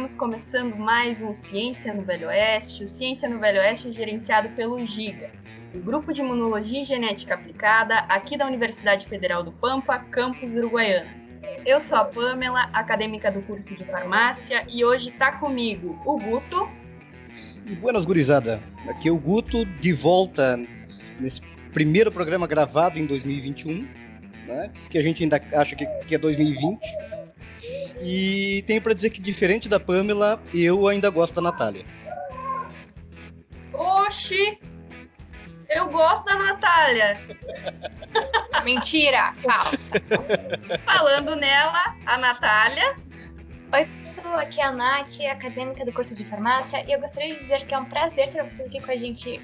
estamos começando mais um Ciência no Velho Oeste. O Ciência no Velho Oeste é gerenciado pelo GIGA, o Grupo de Imunologia e Genética Aplicada, aqui da Universidade Federal do Pampa, campus Uruguaiana. Eu sou a Pamela, acadêmica do curso de farmácia, e hoje está comigo o Guto. E buenas gurizada, aqui é o Guto, de volta nesse primeiro programa gravado em 2021, né? Que a gente ainda acha que, que é 2020. E tenho para dizer que, diferente da Pamela, eu ainda gosto da Natália. Oxi! Eu gosto da Natália. Mentira, falsa. Falando nela, a Natália. Oi, pessoal, aqui é a Nath, acadêmica do curso de farmácia, e eu gostaria de dizer que é um prazer ter vocês aqui com a gente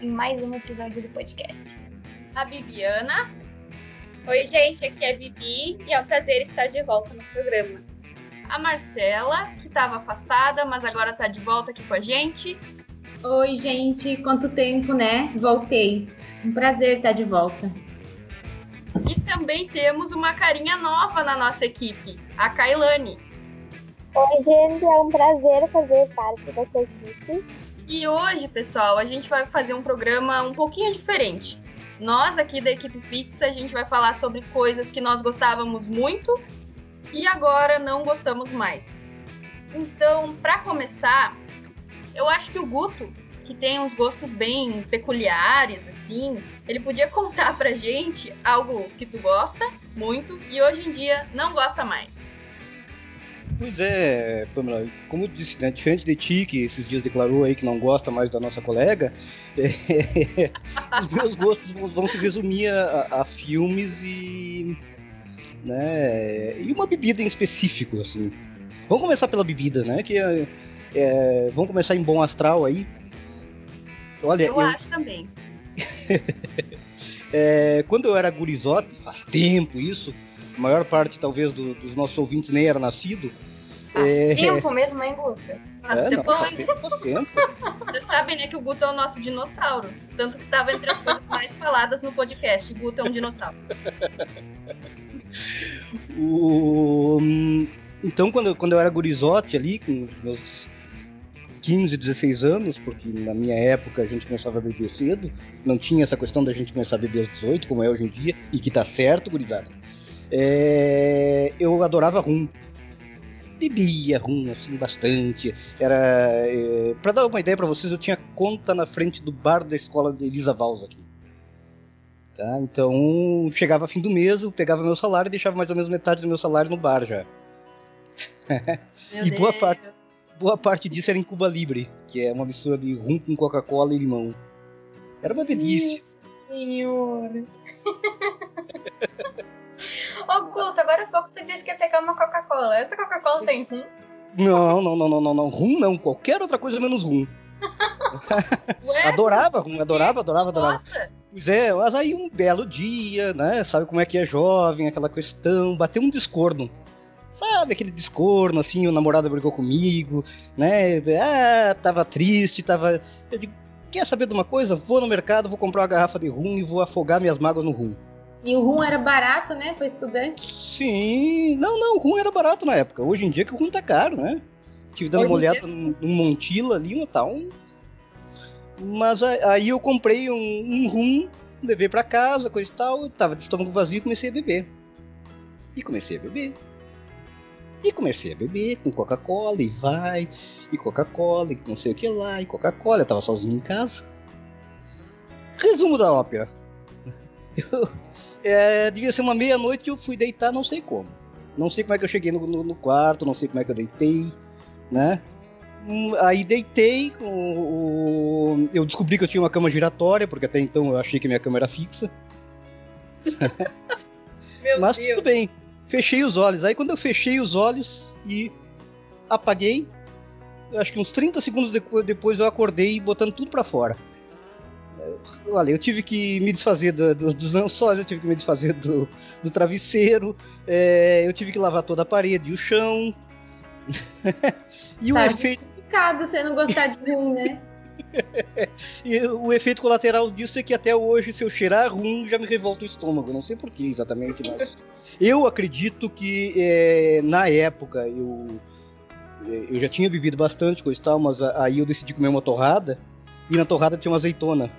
em mais um episódio do podcast. A Bibiana. Oi, gente, aqui é a Bibi e é um prazer estar de volta no programa. A Marcela, que estava afastada, mas agora está de volta aqui com a gente. Oi, gente, quanto tempo, né? Voltei. Um prazer estar de volta. E também temos uma carinha nova na nossa equipe, a Kailane. Oi, gente, é um prazer fazer parte dessa equipe. E hoje, pessoal, a gente vai fazer um programa um pouquinho diferente. Nós aqui da equipe Fixa, a gente vai falar sobre coisas que nós gostávamos muito e agora não gostamos mais. Então, para começar, eu acho que o Guto, que tem uns gostos bem peculiares, assim, ele podia contar pra gente algo que tu gosta muito e hoje em dia não gosta mais. Pois é, Pamela, como eu disse, né, diferente de ti, que esses dias declarou aí que não gosta mais da nossa colega, é, os meus gostos vão se resumir a, a, filmes e. Né, e uma bebida em específico, assim. Vamos começar pela bebida, né? Que é, é, vamos começar em bom astral aí. Olha, eu, eu... acho também. é, quando eu era gurizote, faz tempo isso, a maior parte talvez do, dos nossos ouvintes nem era nascido. Faz é... tempo mesmo, hein, Guto? Faz é, tempo, não, faz tempo, faz tempo. Vocês sabem, né, que o Guto é o nosso dinossauro. Tanto que estava entre as coisas mais faladas no podcast. O Guto é um dinossauro. o... Então, quando, quando eu era gurizote ali, com meus 15, 16 anos, porque na minha época a gente começava a beber cedo, não tinha essa questão da gente começar a beber aos 18, como é hoje em dia, e que tá certo, gurizada. É, eu adorava rum. Bebia rum, assim, bastante. Era. É, para dar uma ideia para vocês, eu tinha conta na frente do bar da escola de Elisa Vals aqui. Tá? Então, chegava fim do mês, eu pegava meu salário e deixava mais ou menos metade do meu salário no bar já. e boa parte, boa parte disso era em Cuba Libre, que é uma mistura de rum com Coca-Cola e limão. Era uma delícia. Isso, senhor. Ô, Guto, agora há pouco tu disse que ia pegar uma Coca-Cola. Essa Coca-Cola tem rum? Não, não, não, não, não, não. Rum não. Qualquer outra coisa menos rum. Adorava rum, adorava, adorava, adorava. Nossa. Pois é, mas aí um belo dia, né? Sabe como é que é jovem, aquela questão, bateu um discordo. Sabe, aquele discorno, assim, o namorado brigou comigo, né? Ah, tava triste, tava. Eu digo, quer saber de uma coisa? Vou no mercado, vou comprar uma garrafa de rum e vou afogar minhas mágoas no rum. E o rum era barato, né, para estudante? Sim, não, não, o rum era barato na época. Hoje em dia que o rum tá caro, né? Tive dando Hoje uma olhada dia... num Montila ali, um tal. Mas aí eu comprei um, um rum, levei para casa, coisa e tal, tava de estômago vazio e comecei a beber. E comecei a beber. E comecei a beber com Coca-Cola, e vai, e Coca-Cola, e não sei o que lá, e Coca-Cola, eu tava sozinho em casa. Resumo da ópera. Eu, é, devia ser uma meia-noite e eu fui deitar, não sei como. Não sei como é que eu cheguei no, no, no quarto, não sei como é que eu deitei, né? Hum, aí deitei, o, o, eu descobri que eu tinha uma cama giratória, porque até então eu achei que minha cama era fixa. Mas Deus. tudo bem, fechei os olhos. Aí quando eu fechei os olhos e apaguei, acho que uns 30 segundos depois eu acordei botando tudo para fora olha, eu tive que me desfazer do, do, dos lençóis, eu tive que me desfazer do, do travesseiro, é, eu tive que lavar toda a parede e o chão. e tá o efeito. complicado você não gostar de rum, né? e o efeito colateral disso é que até hoje, se eu cheirar rum, já me revolta o estômago. Não sei porquê exatamente, mas eu acredito que é, na época eu eu já tinha bebido bastante coisa e tal, mas aí eu decidi comer uma torrada e na torrada tinha uma azeitona.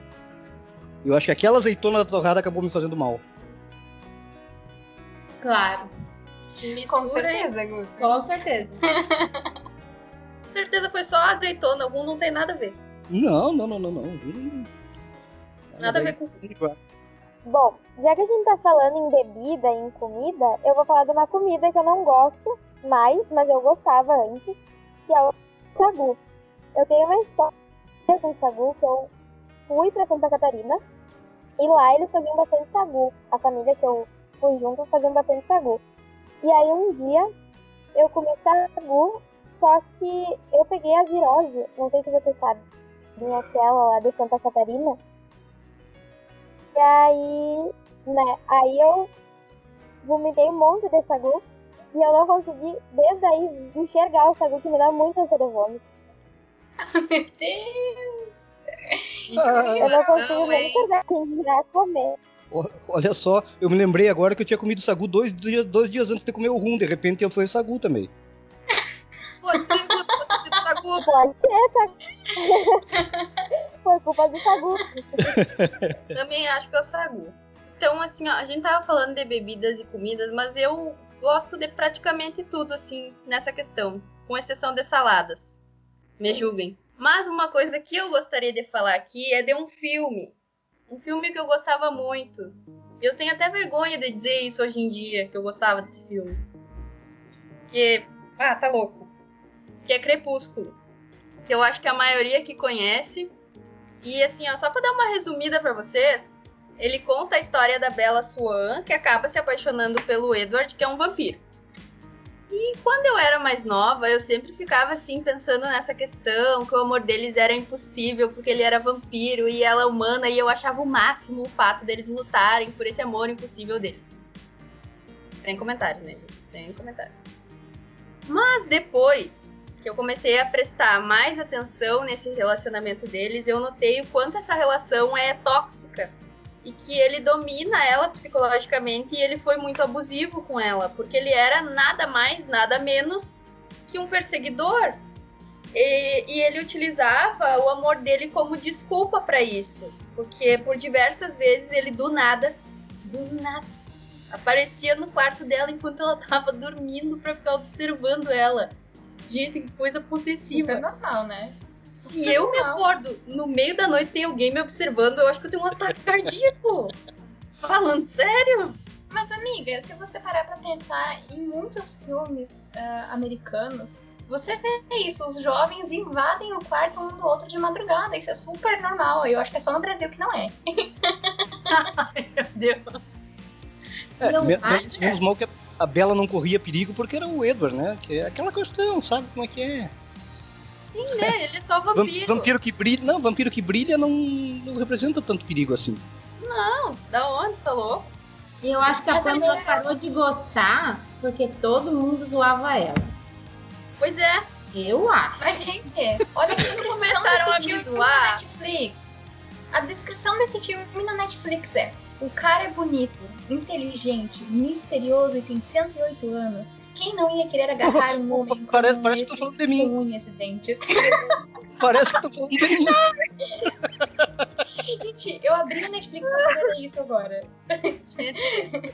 Eu acho que aquela azeitona da torrada acabou me fazendo mal. Claro, Mistura Com aí. certeza, Guto. com certeza. Com certeza foi só azeitona, algum não tem nada a ver. Não, não, não, não, não. Hum. Nada a ver com. Bom, já que a gente tá falando em bebida e em comida, eu vou falar de uma comida que eu não gosto mais, mas eu gostava antes, que é o sagu. Eu tenho uma história com sagu que eu fui pra Santa Catarina e lá eles faziam bastante sagu. A família que eu fui junto faziam bastante sagu. E aí um dia eu comi sagu, só que eu peguei a virose, não sei se você sabe, aquela lá de Santa Catarina. E aí, né, aí eu vomitei um monte de sagu e eu não consegui, desde aí, enxergar o sagu que me dá muita ânsia de vômito. Meu Deus. Ah. Eu não consigo Não, nem hein? enxergar quem dirá comer. O- Olha só, eu me lembrei agora que eu tinha comido sagu dois dias, dois dias antes de comer o rum. De repente eu fui sagu também. Pode ser, pode ser sagu. Pode ser, sagu. Foi culpa do sagu. Também acho que é o sagu. Então, assim, ó, a gente tava falando de bebidas e comidas, mas eu gosto de praticamente tudo, assim, nessa questão. Com exceção de saladas. Me julguem. Mas uma coisa que eu gostaria de falar aqui é de um filme. Um filme que eu gostava muito. Eu tenho até vergonha de dizer isso hoje em dia, que eu gostava desse filme. Que. Ah, tá louco. Que é Crepúsculo. Que eu acho que a maioria que conhece. E assim, ó, só pra dar uma resumida pra vocês, ele conta a história da Bella Swan, que acaba se apaixonando pelo Edward, que é um vampiro. E quando eu era mais nova, eu sempre ficava assim pensando nessa questão, que o amor deles era impossível, porque ele era vampiro e ela humana, e eu achava o máximo o fato deles lutarem por esse amor impossível deles. Sem comentários, né? Sem comentários. Mas depois que eu comecei a prestar mais atenção nesse relacionamento deles, eu notei o quanto essa relação é tóxica e que ele domina ela psicologicamente e ele foi muito abusivo com ela, porque ele era nada mais, nada menos que um perseguidor. E, e ele utilizava o amor dele como desculpa para isso, porque por diversas vezes ele do nada, do nada, aparecia no quarto dela enquanto ela tava dormindo para ficar observando ela. Gente, que coisa possessiva. Super normal, né? Se eu me acordo no meio da noite e tem alguém me observando, eu acho que eu tenho um ataque cardíaco. Falando sério? Mas, amiga, se você parar pra pensar em muitos filmes ah, americanos, você vê isso, os jovens invadem o quarto um do outro de madrugada. Isso é super normal. Eu acho que é só no Brasil que não é. Meu Deus. É, Não me- mal que a- a Bela não corria perigo porque era o Edward, né? Que é aquela questão, sabe como é que é? Sim, né? Ele é só Vam- vampiro. Vampiro que brilha. Não, vampiro que brilha não, não representa tanto perigo assim. Não, da onde? Tá louco? E eu acho que a Mas Pamela parou de gostar porque todo mundo zoava ela. Pois é. Eu acho. Mas, gente, olha a descrição Começaram a desse filme zoar. na Netflix. A descrição desse filme na Netflix é: o cara é bonito, inteligente, misterioso e tem 108 anos. Quem não ia querer agarrar um homem Parece- como parece que tá falando de mim. com unhas e dentes? Parece que tá falando de mim. Gente, eu abri a Netflix pra poder ler isso agora. Gente,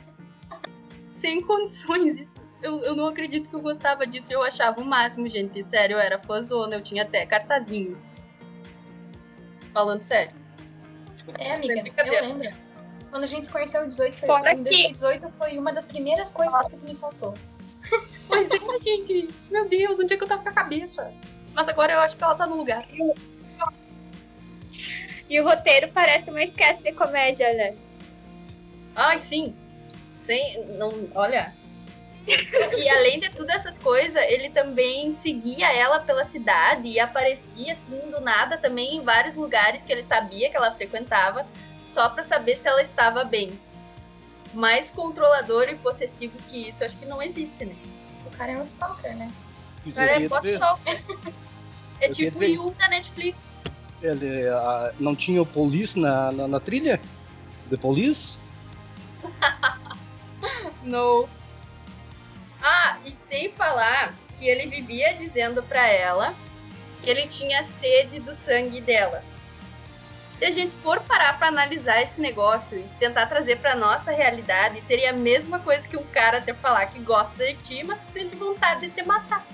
sem condições. Isso. Eu, eu não acredito que eu gostava disso. Eu achava o máximo, gente. Sério, eu era fãzona. Eu tinha até cartazinho. Falando sério. É, amiga, eu lembro. Quando a gente se conheceu em 18, foi, Fora em que- 2018 foi uma das primeiras coisas que tu me faltou. Pois é, gente. Meu Deus, onde é que eu tava com a cabeça? Mas agora eu acho que ela tá no lugar. E o roteiro parece uma esquete de comédia, né? Ai, sim. Sem. Não, olha. E além de todas essas coisas, ele também seguia ela pela cidade e aparecia assim do nada também em vários lugares que ele sabia que ela frequentava, só pra saber se ela estava bem. Mais controlador e possessivo que isso, acho que não existe, né? O cara é um stalker, né? O cara é queria dizer, bot-stalker. É Eu tipo o Yu da Netflix. ele, ah, não tinha o Police na, na, na trilha? The Police? No. Ah, e sem falar que ele vivia dizendo para ela que ele tinha sede do sangue dela. Se a gente for parar para analisar esse negócio e tentar trazer para nossa realidade, seria a mesma coisa que um cara ter falar que gosta de ti, mas que sente vontade de te matar.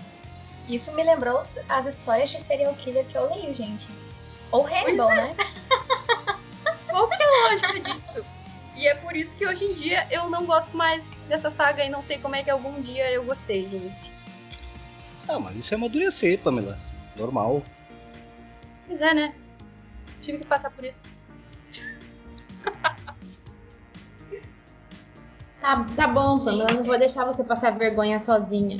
Isso me lembrou as histórias de serial killer que eu leio, gente. Ou Hannibal, é. né? Qual que é a lógica disso? E é por isso que hoje em dia eu não gosto mais dessa saga e não sei como é que algum dia eu gostei, gente. Ah, mas isso é amadurecer, Pamela. Normal. Pois é, né? Tive que passar por isso. Tá, tá bom, eu não vou deixar você passar vergonha sozinha.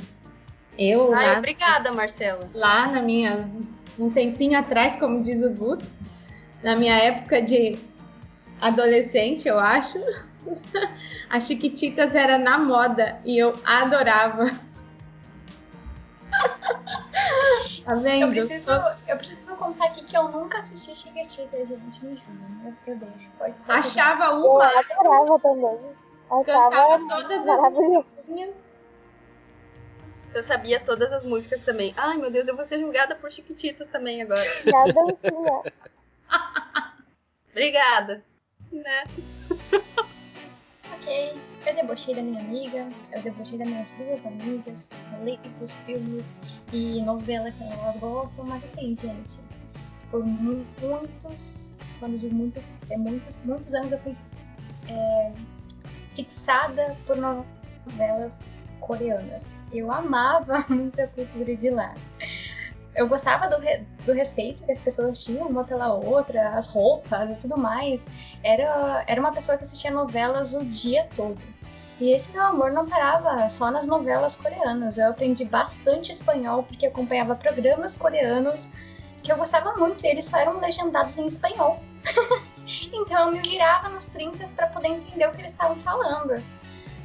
Eu, Ai, lá, obrigada, Marcela. lá na minha. Um tempinho atrás, como diz o Guto, na minha época de adolescente, eu acho, a Chiquititas era na moda e eu adorava. Tá vendo? Eu preciso, eu preciso contar aqui que eu nunca assisti Chiquitita, gente. Me juro. Eu, eu deixo. Pode pode Achava Eu uma, adorava também. Achava cantava todas as musiquinhas. Eu sabia todas as músicas também. Ai, meu Deus, eu vou ser julgada por Chiquititas também agora. A dancinha. Obrigada. Né? Ok, eu debochei da minha amiga, eu debochei das minhas duas amigas, falei dos filmes e novela que elas gostam, mas assim, gente, por mu- muitos, quando digo muitos, é muitos, muitos anos eu fui é, fixada por novelas coreanas. Eu amava muito a cultura de lá. Eu gostava do, re- do respeito que as pessoas tinham uma pela outra, as roupas e tudo mais era, era uma pessoa que assistia novelas o dia todo. E esse meu amor não parava só nas novelas coreanas. Eu aprendi bastante espanhol porque acompanhava programas coreanos que eu gostava muito e eles só eram legendados em espanhol. então eu me virava nos 30 para poder entender o que eles estavam falando.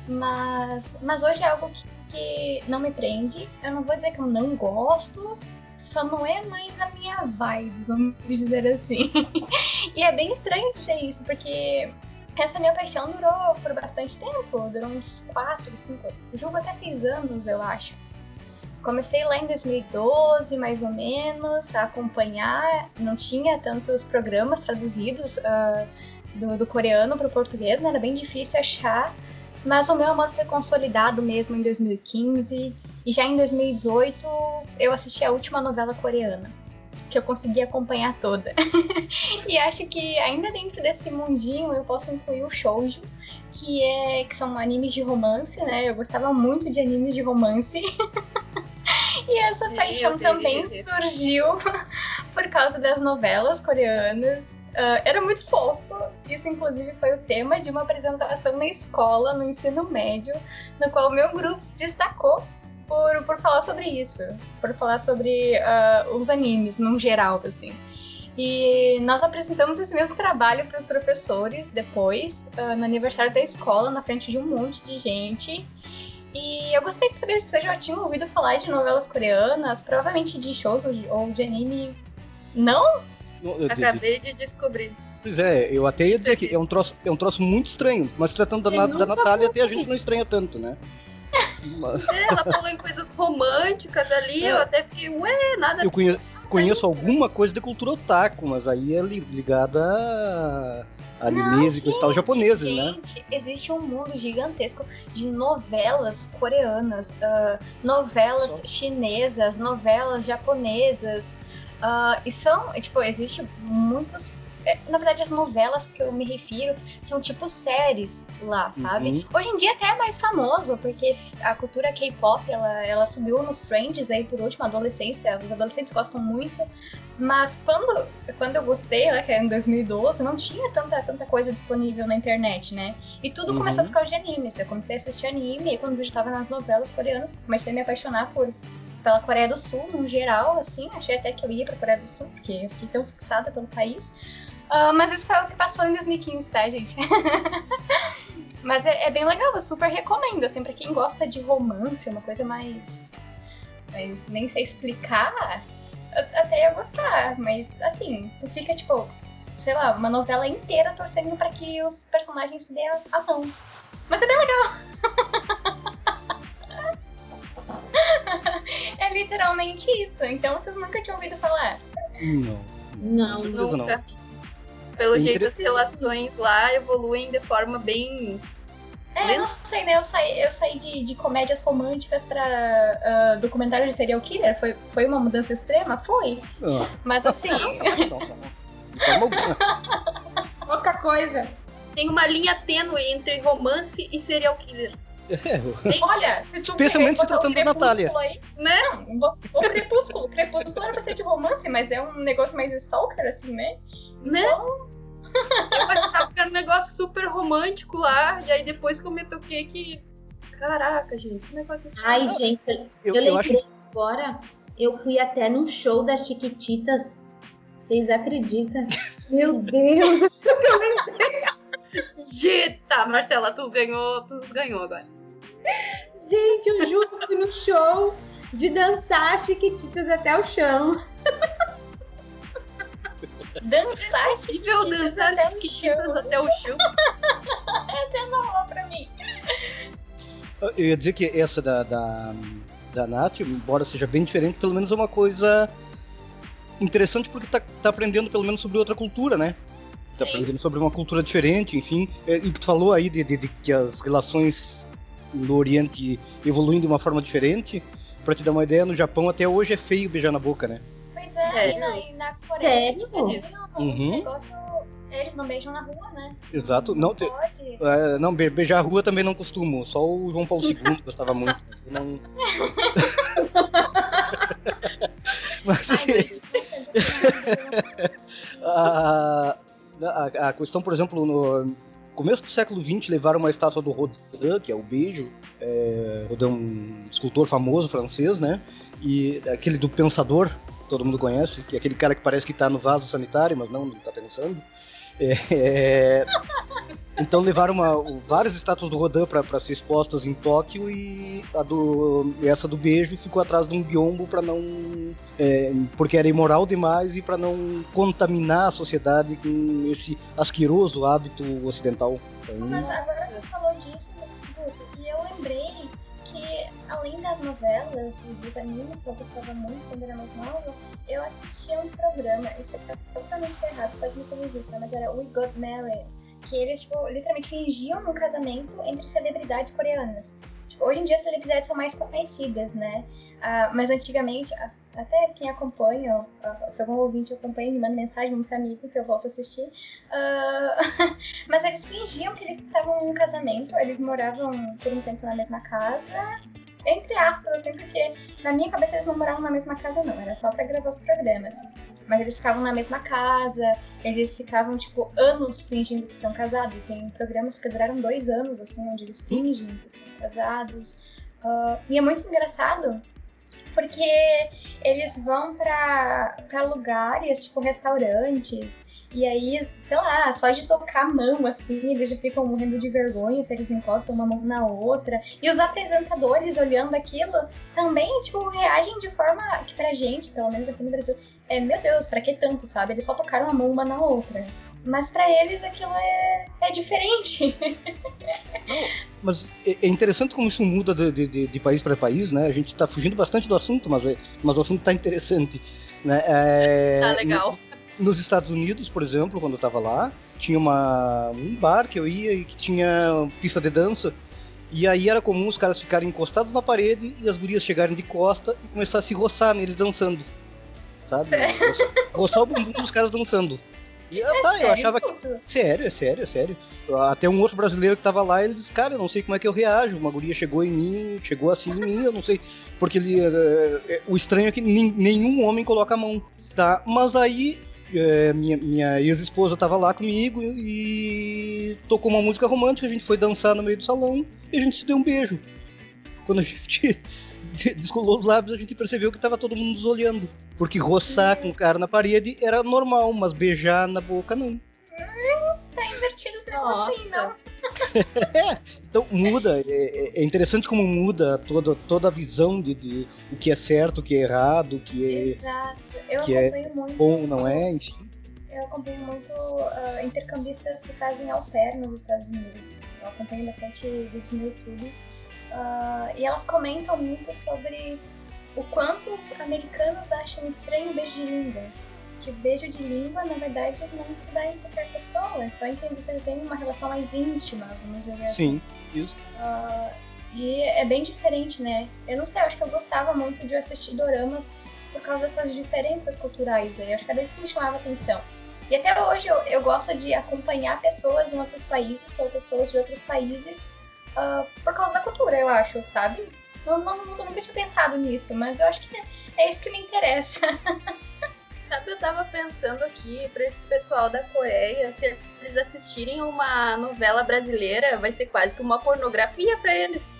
Mas, mas hoje é algo que, que não me prende. Eu não vou dizer que eu não gosto, só não é mais a minha vibe, vamos dizer assim. e é bem estranho dizer isso, porque essa minha paixão durou por bastante tempo, durou uns 4, 5, julgo até 6 anos, eu acho. Comecei lá em 2012, mais ou menos, a acompanhar. Não tinha tantos programas traduzidos ah, do, do coreano para o português, né? era bem difícil achar. Mas o meu amor foi consolidado mesmo em 2015. E já em 2018 eu assisti a última novela coreana, que eu consegui acompanhar toda. e acho que ainda dentro desse mundinho eu posso incluir o shoujo, que é que são animes de romance, né? Eu gostava muito de animes de romance. e essa paixão também surgiu por causa das novelas coreanas. Ah, era muito fofo. Isso, inclusive, foi o tema de uma apresentação na escola, no ensino médio, no qual o meu grupo se destacou por, por falar sobre isso, por falar sobre ah, os animes, num geral, assim. E nós apresentamos esse mesmo trabalho para os professores depois, ah, no aniversário da escola, na frente de um monte de gente. E eu gostaria de saber se vocês já tinham ouvido falar de novelas coreanas, provavelmente de shows ou de, anime. Não? Não, eu- Acabei de descobrir. Pois é, eu até ia dizer que é um troço, é um troço muito estranho, mas tratando da, da Natália, até a gente não estranha tanto, né? É, ela falou em coisas românticas ali, É. eu até fiquei, ué, nada eu conheço, conheço alguma coisa de cultura otaku, mas aí é li- ligada a animes e coisa e tal japoneses, né? Gente, existe um mundo gigantesco de novelas coreanas, ah, novelas Só. chinesas, novelas japonesas. ah, e são, tipo, existe muitos. É, Na verdade, as novelas que eu me refiro são tipo séries lá, sabe? Uhum. Hoje em dia até é mais famoso, porque a cultura K-pop ela, ela subiu nos trends aí por último, a adolescência, os adolescentes gostam muito. Mas quando, quando eu gostei, né, que era em 2012, não tinha tanta, tanta coisa disponível na internet, né? E tudo Uhum. começou por causa de animes. Eu comecei a assistir anime, e quando eu já tava nas novelas coreanas, comecei a me apaixonar por, pela Coreia do Sul, no geral, assim. Achei até que eu ia pra Coreia do Sul, porque eu fiquei tão fixada pelo país. Ah, mas isso foi o que passou em 2015, tá, gente? mas é, é bem legal, eu super recomendo, assim, pra quem gosta de romance, uma coisa mais. mais nem sei explicar, eu até ia gostar, mas assim, tu fica tipo, sei lá, uma novela inteira torcendo pra que os personagens se dêem a mão. Mas é bem legal. exatamente isso. Então vocês nunca tinham ouvido falar. Não. Não, não. Nunca. Pelo jeito, as relações lá evoluem de forma bem. É, eu não sei, né? Eu saí, eu saí de, de comédias românticas pra ah, documentários de serial killer. Foi, foi uma mudança extrema? Foi. Ah, Mas assim, não, não. De forma alguma. pouca coisa. Tem uma linha tênue entre romance e serial killer. É, olha, se tu Especialmente se tratando da Crepúsculo Natália. Aí, Né? não, o Crepúsculo. O Crepúsculo era pra ser de romance, mas é um negócio mais stalker, assim, né? Né? Então, super romântico lá, e aí depois que eu me toquei que. Caraca, gente, que negócio assim. Ai, gente, eu, Eu, eu eu acho lembrei agora. Eu fui até num show das Chiquititas. Vocês acreditam? Meu Deus! Eita, Marcela, tu ganhou, tu nos ganhou agora. Gente, eu juro que fui no show de dançar as Chiquititas até o chão. Dançar esse Possível dançar até o chiquititas chão. até o chão. Até não rolou pra mim. Eu ia dizer que essa da, da, da Nath, embora seja bem diferente, pelo menos é uma coisa interessante porque tá, tá aprendendo pelo menos sobre outra cultura, né? Tá Sim. aprendendo sobre uma cultura diferente, enfim. É, E o que tu falou aí de, de- de que as relações no Oriente evoluem de uma forma diferente, pra te dar uma ideia, no Japão até hoje é feio beijar na boca, né? Pois é, Sério? e na, e na Coreia Sério? tinha isso. Um Uhum. negócio. Eles não beijam na rua, né? Exato. Não, te- pode. é, não be- beijar a rua também não costumo, só o João Paulo II gostava muito. não... Mas, Ai, assim, a, a, a questão, por exemplo, no começo do século XX levaram uma estátua do Rodin, que é o beijo, é, Rodin, um escultor famoso francês, né? E aquele do Pensador, todo mundo conhece, que é aquele cara que parece que tá no vaso sanitário, mas não, ele tá pensando. É, é, então levaram uma, várias estátuas do Rodin para ser expostas em Tóquio e a do, essa do beijo ficou atrás de um biombo para não é, porque era imoral demais e para não contaminar a sociedade com esse asqueroso hábito ocidental. Então, Mas agora que falou disso, Guto, e eu lembrei que além das novelas e dos animes que eu gostava muito quando era mais nova, eu assistia um programa, isso é totalmente errado, pode me corrigir, tá? mas era We Got Married, que eles, tipo, literalmente fingiam um casamento entre celebridades coreanas. Tipo, hoje em dia as celebridades são mais conhecidas, né? Ah, mas antigamente, até quem acompanha, se algum ouvinte acompanha, me manda mensagem, manda amigo que eu volto a assistir. Ah, mas eles fingiam que eles estavam num casamento, eles moravam por um tempo na mesma casa, entre aspas, assim, porque na minha cabeça eles não moravam na mesma casa, não, era só pra gravar os programas. Mas eles ficavam na mesma casa, eles ficavam, tipo, anos fingindo que são casados. Tem programas que duraram dois anos, assim, onde eles fingem que são casados. Ah, e é muito engraçado porque eles vão pra lugares, tipo restaurantes, e aí, sei lá, só de tocar a mão assim, eles já ficam morrendo de vergonha se eles encostam uma mão na outra. E os apresentadores olhando aquilo também, tipo, reagem de forma que pra gente, pelo menos aqui no Brasil, é meu Deus, pra que tanto, sabe? Eles só tocaram a mão uma na outra. Mas pra eles aquilo é, é diferente. Mas é é interessante como isso muda de, de- de- país para país, né? A gente está fugindo bastante do assunto, mas, é- mas o assunto está interessante. Né? É, Tá legal. no- nos Estados Unidos, por exemplo, quando eu estava lá, tinha uma, um bar que eu ia e que tinha pista de dança. E aí era comum os caras ficarem encostados na parede e as gurias chegarem de costa e começar a se roçar neles dançando. Sabe? Roçar, roçar o bumbum dos caras dançando. E ah, tá, eu Sério, achava que. Sério, é sério, é sério. Até um outro brasileiro que tava lá, ele disse, cara, eu não sei como é que eu reajo. Uma guria chegou em mim, chegou assim em mim, eu não sei. Porque ele, eh, o estranho é que nenhum homem coloca a mão, tá? Mas aí, eh, minha, minha ex-esposa tava lá comigo e tocou uma música romântica, a gente foi dançar no meio do salão e a gente se deu um beijo. Quando a gente descolou os lábios, a gente percebeu que tava todo mundo nos olhando. Porque roçar com o cara na parede era normal, mas beijar na boca não. Tá invertido esse Nossa. negocinho, não. Então muda, é, é- é interessante como muda toda, toda a visão de, de o que é certo, o que é errado, o que é Exato. Eu que é acompanho muito. bom, não é, enfim. Eu acompanho muito ah, intercambistas que fazem au pair nos Estados Unidos. Eu acompanho bastante vídeos no YouTube. Ah, e elas comentam muito sobre o quanto os americanos acham estranho o beijo de língua. Que o beijo de língua, na verdade, não se dá em qualquer pessoa, é só em quem você tem uma relação mais íntima, vamos dizer assim. Sim, isso. Uh, e é bem diferente, né? Eu não sei, eu acho que eu gostava muito de assistir doramas por causa dessas diferenças culturais aí. Acho que era isso que me chamava atenção. E até hoje eu, eu gosto de acompanhar pessoas em outros países ou pessoas de outros países uh, por causa da cultura, eu acho, sabe? Não, não, nunca tinha pensado nisso, mas eu acho que é, é isso que me interessa. Sabe, eu tava pensando aqui para esse pessoal da Coreia, se eles assistirem uma novela brasileira, vai ser quase que uma pornografia para eles.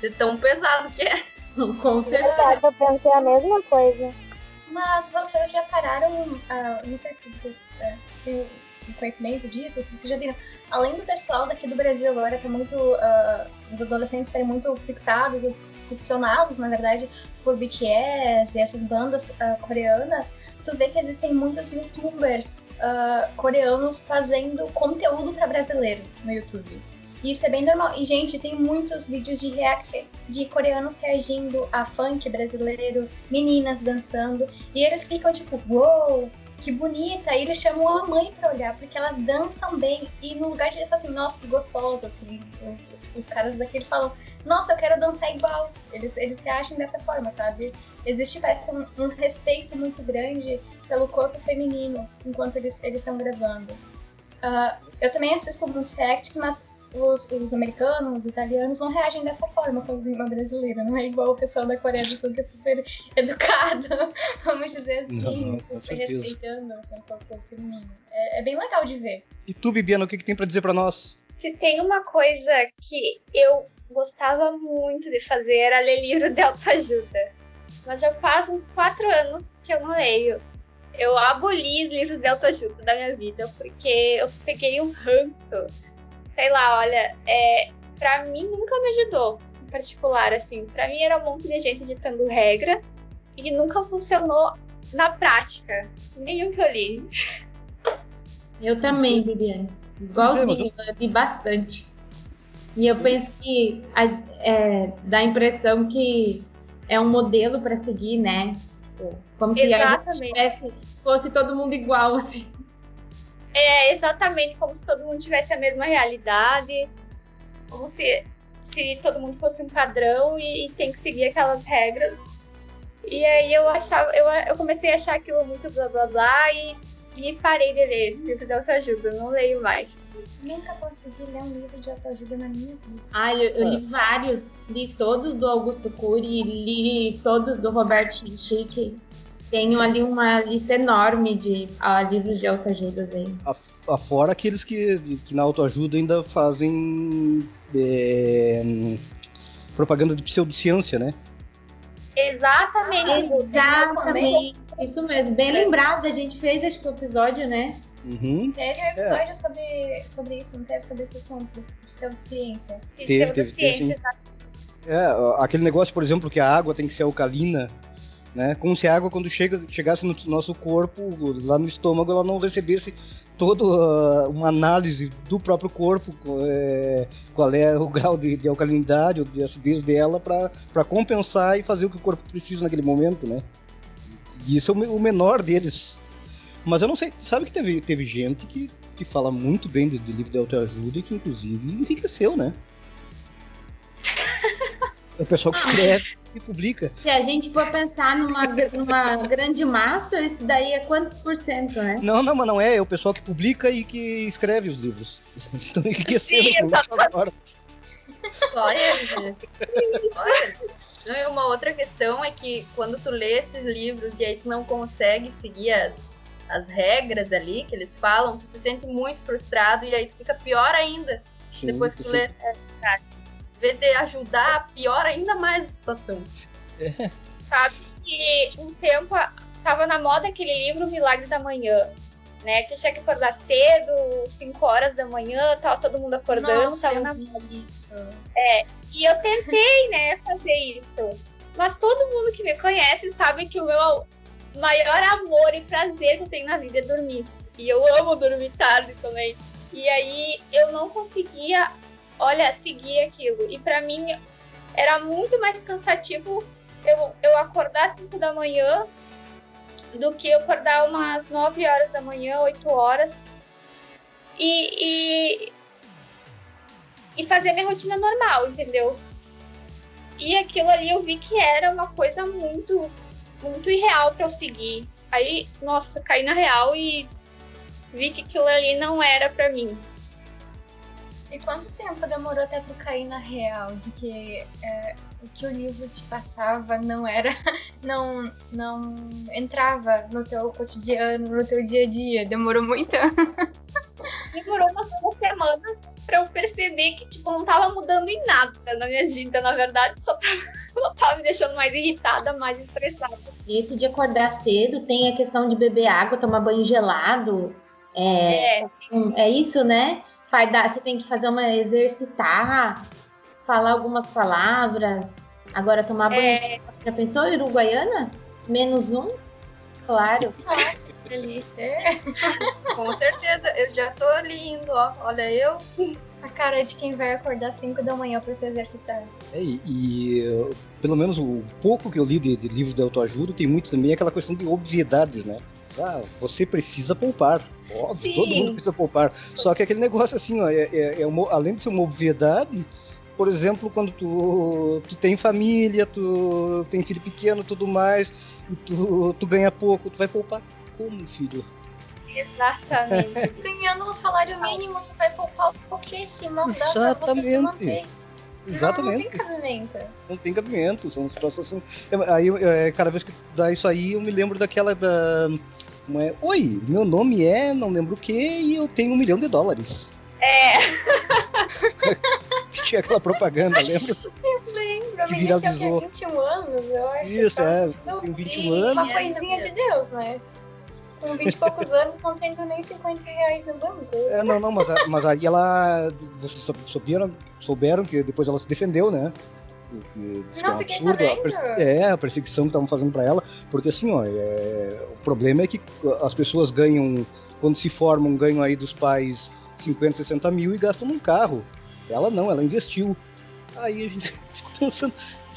De tão pesado que é. Com certeza. Eu pensei a mesma coisa. Mas vocês já pararam, uh, não sei se vocês uh, têm conhecimento disso, se vocês já viram, além do pessoal daqui do Brasil agora, é muito. Uh, os adolescentes serem muito fixados, ficcionados, na verdade, por BTS e essas bandas uh, coreanas, tu vê que existem muitos youtubers uh, coreanos fazendo conteúdo para brasileiro no YouTube. E isso é bem normal. E, gente, tem muitos vídeos de react de coreanos reagindo a funk brasileiro, meninas dançando. E eles ficam tipo, uou, wow, que bonita. E eles chamam a mãe pra olhar, porque elas dançam bem. E no lugar de eles falam assim, nossa, que gostosas. Assim, os, os caras daqui eles falam, nossa, eu quero dançar igual. Eles, eles reagem dessa forma, sabe? Existe, parece, um, um respeito muito grande pelo corpo feminino enquanto eles estão gravando. Uh, eu também assisto alguns reacts, mas os, os, americanos, os italianos não reagem dessa forma quando vem uma brasileira. Não é igual o pessoal da Coreia do Sul que é super educado, vamos dizer assim, não, não, super respeitando o corpo feminino. É, é, bem legal de ver. E tu, Bibiana, o que, que tem para dizer para nós? Se tem uma coisa que eu gostava muito de fazer era ler livro de autoajuda. Mas já faz uns quatro anos que eu não leio. Eu aboli livros de autoajuda da minha vida porque eu peguei um ranço sei lá, olha, é, pra mim nunca me ajudou em particular, assim. Pra mim era um monte de gente ditando regra e nunca funcionou na prática. Nenhum que eu li. Eu também, Viviane. Igualzinho, eu li bastante. E eu penso que é, dá a impressão que é um modelo para seguir, né? Como se Exatamente. a gente tivesse, fosse todo mundo igual, assim. É exatamente como se todo mundo tivesse a mesma realidade, como se, se todo mundo fosse um padrão e, e tem que seguir aquelas regras. E aí eu achava, eu, eu comecei a achar aquilo muito blá blá blá e, e parei de ler livros de autoajuda, não leio mais. Nunca consegui ler um livro de autoajuda na minha vida. Ah, eu, eu li vários, li todos do Augusto Cury, li todos do Roberto Chique. Tenho ali uma lista enorme de uh, livros de autoajuda aí. Afora aqueles que, que na autoajuda ainda fazem é, propaganda de pseudociência, né? Exatamente. Exatamente. Isso mesmo. Bem lembrado, a gente fez acho que o episódio, né? Uhum. Teve um episódio é. sobre, sobre isso, não teve? Sobre esse assunto, pseudociência. Teve, teve, teve, É, aquele negócio, por exemplo, que a água tem que ser alcalina né? Como se a água, quando chega, chegasse no nosso corpo, lá no estômago, ela não recebesse toda uh, uma análise do próprio corpo, é, qual é o grau de, de alcalinidade ou de acidez dela, para compensar e fazer o que o corpo precisa naquele momento, né? E isso é o menor deles. Mas eu não sei, sabe que teve, teve gente que, que fala muito bem de, de livro de autoajuda e que inclusive enriqueceu, né? É o pessoal que escreve e publica. Se a gente for pensar numa, numa grande massa, isso daí é quantos por cento, né? Não, não, mas não é. É o pessoal que publica e que escreve os livros. Estão enriquecendo agora. Olha, Olha. E uma outra questão é que quando tu lê esses livros e aí tu não consegue seguir as, as regras ali que eles falam, tu se sente muito frustrado e aí fica pior ainda Sim, depois que tu lê. É, vez de ajudar, piora ainda mais a situação. É. Sabe que um tempo tava na moda aquele livro Milagre da Manhã, né? Que tinha que acordar cedo, 5 horas da manhã, tava todo mundo acordando, Nossa, tava eu na vi isso. É, e eu tentei, né, fazer isso. Mas todo mundo que me conhece sabe que o meu maior amor e prazer que eu tenho na vida é dormir. E eu amo dormir tarde também. E aí eu não conseguia olha, seguir aquilo. E para mim era muito mais cansativo eu, eu acordar às 5 da manhã do que eu acordar umas 9 horas da manhã, 8 horas. E, e, e fazer minha rotina normal, entendeu? E aquilo ali eu vi que era uma coisa muito, muito irreal para eu seguir. Aí, nossa, caí na real e vi que aquilo ali não era para mim. E quanto tempo demorou até tu cair na real de que é, o que o livro te passava não era, não, não entrava no teu cotidiano, no teu dia a dia? Demorou muito? Demorou umas duas semanas pra eu perceber que, tipo, não tava mudando em nada na minha vida. Na verdade, só tava, tava me deixando mais irritada, mais estressada. E esse de acordar cedo tem a questão de beber água, tomar banho gelado. É, É, é isso, né? Vai dar, você tem que fazer uma exercitar, falar algumas palavras. Agora tomar banho. é, Já pensou, Uruguaiana? Menos um? Claro. Nossa, que delícia. Com certeza, eu já tô ali indo, ó. Olha eu. A cara de quem vai acordar às 5 da manhã pra se exercitar. É, e, pelo menos o pouco que eu li de, de livros de autoajuda tem muito também aquela questão de obviedades, né? Ah, você precisa poupar. Óbvio, Sim. todo mundo precisa poupar. Só que aquele negócio assim, ó, é, é- é uma- além de ser uma obviedade, por exemplo, quando tu, tu tem família, tu tem filho pequeno tudo mais, e tu, tu ganha pouco, tu vai poupar. Como, filho? exatamente. Ganhando um salário mínimo, tu vai poupar o quê? Se não dá pra você se manter. Exatamente. Não, não tem cabimento. não tem cabimento, são situações assim. É, Aí, é, cada vez que tu dá isso aí, eu me lembro daquela da. Como é? Oi, meu nome é, não lembro o que, e eu tenho um milhão de dólares. É, tinha aquela propaganda, lembra? Lembro, a Que tinha viralizou. o quê? 21 anos, eu acho. Isso, Tava é, tem 21 uma anos. coisinha de Deus, né? Com 20 e poucos anos, não tendo nem 50 reais no banco. É, não, não, mas, mas aí ela. Vocês sou- souberam, souberam que depois ela se defendeu, né? O que é Não um absurdo, a É, a perseguição que estavam fazendo pra ela. Porque assim, ó, é, o problema é que as pessoas ganham, quando se formam, ganham aí dos pais 50, 60 mil e gastam num carro. Ela não, ela investiu. Aí a gente ficou pensando,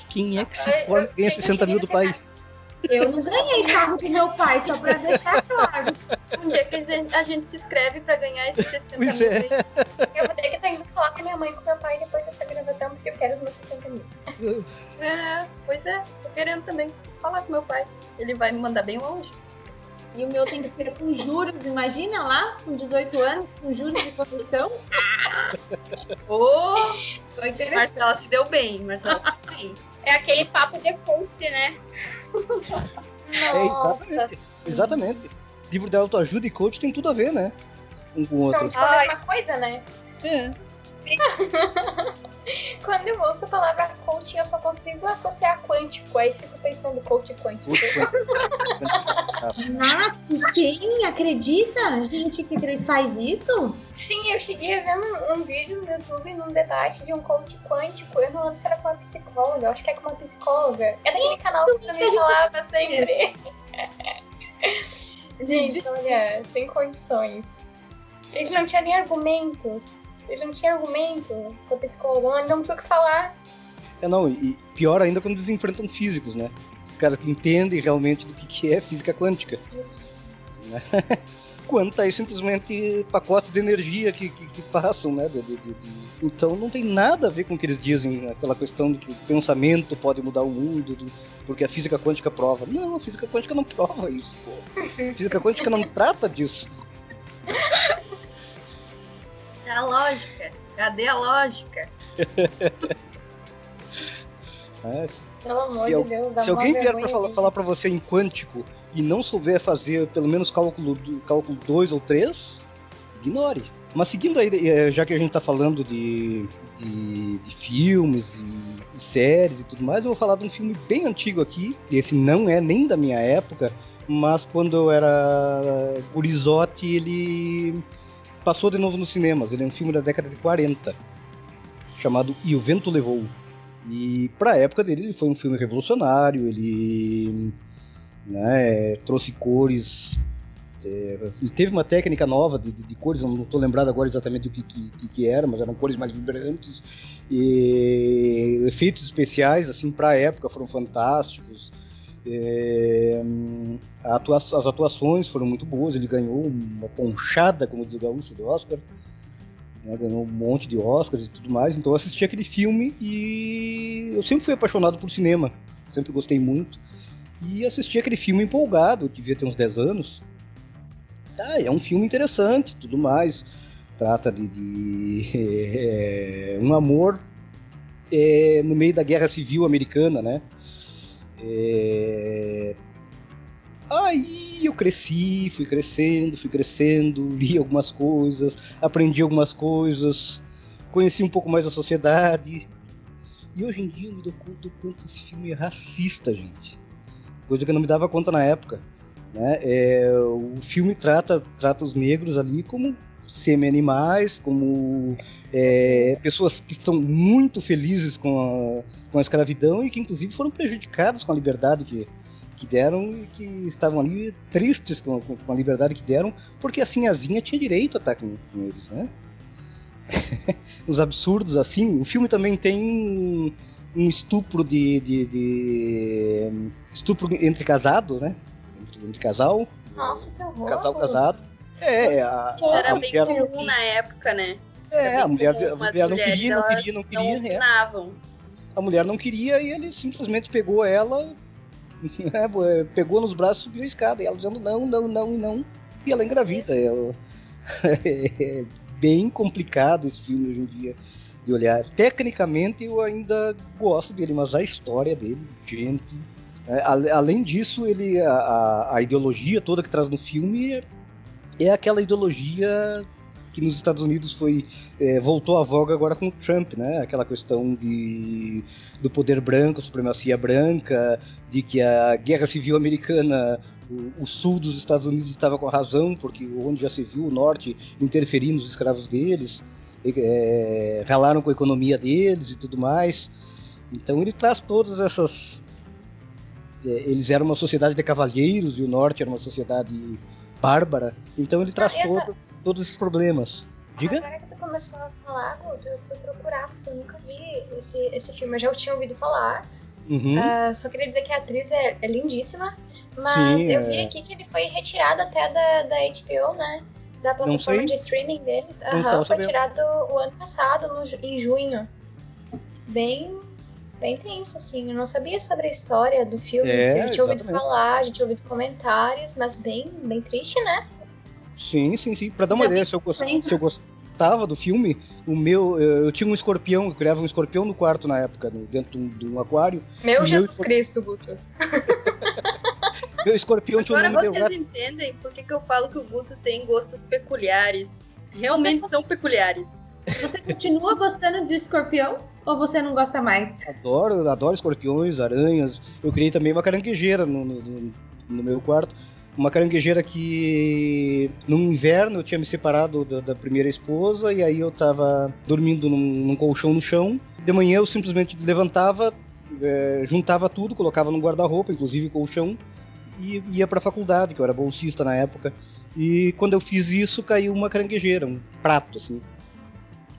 quem é que se forma eu- e ganha chega, 60 mil do pai? Eu não ganhei carro do meu pai, só pra deixar claro. Um dia que a gente, se inscreve pra ganhar esses 60 Pois mil. é. Eu vou ter que estar indo falar com minha mãe e com meu pai depois dessa gravação, porque eu quero os meus 60 mil. É, pois é, tô querendo também falar com meu pai. Ele vai me mandar bem longe. E o meu tem que ser com juros, imagina lá, com 18 anos, com juros de Foi interessante. Marcela se deu bem, Marcela se deu bem. é aquele papo de coach, né? É, exatamente. Exatamente. Livro de autoajuda e coach tem tudo a ver, né? Um com o outro. São tipo a mesma coisa, né? É. Quando eu ouço a palavra coaching, eu só consigo associar quântico. Aí fico pensando coach quântico. Nossa, quem acredita? Gente que faz isso? Sim, eu cheguei a ver um, um vídeo no YouTube num debate de um coach quântico. Eu não lembro se era com uma psicóloga, eu acho que é com uma psicóloga. É daquele canal que também gente falava sempre. gente, olha, sem condições. Ele não tinha nem argumentos. Ele não tinha argumento com a psicóloga, ele não tinha o que falar. É, não, e pior ainda quando eles enfrentam físicos, né? Os caras que entendem realmente do que, que é física quântica. Né? Quanto aí simplesmente pacotes de energia que, que, que passam, né? de- de- de- Então não tem nada a ver com o que eles dizem, aquela questão de que o pensamento pode mudar o mundo, do- porque a física quântica prova. Não, a física quântica não prova isso, pô. A física quântica não trata disso. É a lógica. Cadê a lógica? né? Pelo amor Se de Deus, dá Se alguém vier para falar, falar para você em quântico e não souber fazer pelo menos cálculo do- cálculo 2 ou 3, ignore. Mas seguindo aí, eh, já que a gente tá falando de, de, de filmes e, e séries e tudo mais, eu vou falar de um filme bem antigo aqui. Esse não é nem da minha época, mas quando eu era gurizote, ele passou de novo nos cinemas. Ele é um filme da década de 40, chamado E o Vento Levou. E para a época dele, ele foi um filme revolucionário, ele né, trouxe cores. é, ele teve uma técnica nova de, de- de cores, não estou lembrado agora exatamente o que, que- que era, mas eram cores mais vibrantes. E efeitos especiais, assim, para a época foram fantásticos. É, atua as atuações foram muito boas. Ele ganhou uma ponchada, como diz o gaúcho, do Oscar. Né, ganhou um monte de Oscars e tudo mais. Então eu assisti aquele filme e eu sempre fui apaixonado por cinema. Sempre gostei muito. E assisti aquele filme empolgado, eu devia ter uns 10 anos. Ah, é um filme interessante, tudo mais. Trata de, de é, um amor é, no meio da Guerra Civil Americana, né? É... Aí eu cresci, fui crescendo, fui crescendo, li algumas coisas, aprendi algumas coisas, conheci um pouco mais a sociedade. E hoje em dia eu me dou conta do quanto esse filme é racista, gente. Coisa que eu não me dava conta na época. Né? É, o filme trata, trata os negros ali como semi-animais, como é, pessoas que estão muito felizes com a, com a escravidão e que inclusive foram prejudicadas com a liberdade que, que deram e que estavam ali tristes com, com, com a liberdade que deram, porque a Sinhazinha tinha direito a estar com, com eles, né? Uns absurdos assim. O filme também tem um estupro de, de, de estupro entre casados, né? Entre, entre casal. Nossa, que horror. Casal casado. É, a, Isso era a bem mulher, comum na época, né? é, a mulher, comum, a mulher não queria, não queria, não Não queria, é. opinavam. A mulher não queria e ele simplesmente pegou ela, né, pegou nos braços, subiu a escada, e ela dizendo não, não, não e não, e ela engravida. Ela... É bem complicado esse filme hoje em dia de olhar. Tecnicamente eu ainda gosto dele, mas a história dele, gente. é, além disso, ele a, a- a ideologia toda que traz no filme é, é aquela ideologia que nos Estados Unidos foi é, voltou à voga agora com o Trump, né? Aquela questão de do poder branco, supremacia branca, de que a guerra civil americana, o, o sul dos Estados Unidos estava com a razão, porque onde já se viu o norte interferir nos escravos deles, é, ralaram com a economia deles e tudo mais. Então ele traz todas essas. é, eles eram uma sociedade de cavalheiros e o norte era uma sociedade bárbara. Então ele traz Ah, todo- todos esses problemas. Diga? Agora que tu começou a falar, Guto, eu fui procurar, porque eu nunca vi esse, esse filme. Eu já tinha ouvido falar. Uhum. Ah, só queria dizer que a atriz é, é lindíssima. Mas Sim, eu é. vi aqui que ele foi retirado até da, da HBO, né? Da plataforma de streaming deles. Aham, tava foi tirado o ano passado, no em junho. Bem. Bem tenso, assim. Eu não sabia sobre a história do filme. É, assim, gente tinha ouvido falar, a gente tinha ouvido comentários, mas bem, bem triste, né? Sim, sim, sim. Pra dar uma Já ideia, se eu, gos- também. se eu gostava do filme, o meu. Eu, eu tinha um escorpião, eu criava um escorpião no quarto na época, dentro de um, de um aquário. Meu Meu Jesus escor- Cristo, Guto. Meu escorpião tinha Agora nome de vocês entendem por que, que eu falo que o Guto tem gostos peculiares. Realmente são peculiares. Você continua gostando de escorpião ou você não gosta mais? Adoro, adoro escorpiões, aranhas. Eu criei também uma caranguejeira no- no- no meu quarto. Uma caranguejeira que no inverno eu tinha me separado da, da primeira esposa e aí eu tava dormindo num, num colchão no chão. De manhã eu simplesmente levantava, eh, juntava tudo, colocava num guarda-roupa, inclusive colchão, e ia pra faculdade, que eu era bolsista na época. E quando eu fiz isso, caiu uma caranguejeira, um prato, assim,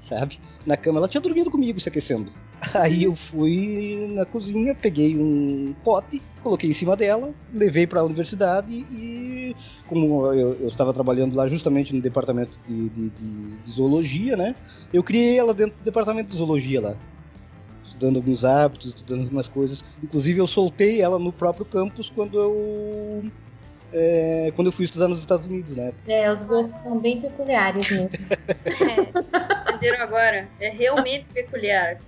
sabe? Na cama. Ela tinha dormido comigo, se aquecendo. Aí eu fui na cozinha, peguei um pote, coloquei em cima dela, levei para a universidade e, como eu, eu estava trabalhando lá justamente no departamento de, de- de- de zoologia, né? Eu criei ela dentro do departamento de zoologia lá. Estudando alguns hábitos, estudando algumas coisas. Inclusive eu soltei ela no próprio campus quando eu. É, quando eu fui estudar nos Estados Unidos, né? É, os gostos são bem peculiares mesmo. É. Entenderam agora? É realmente peculiar.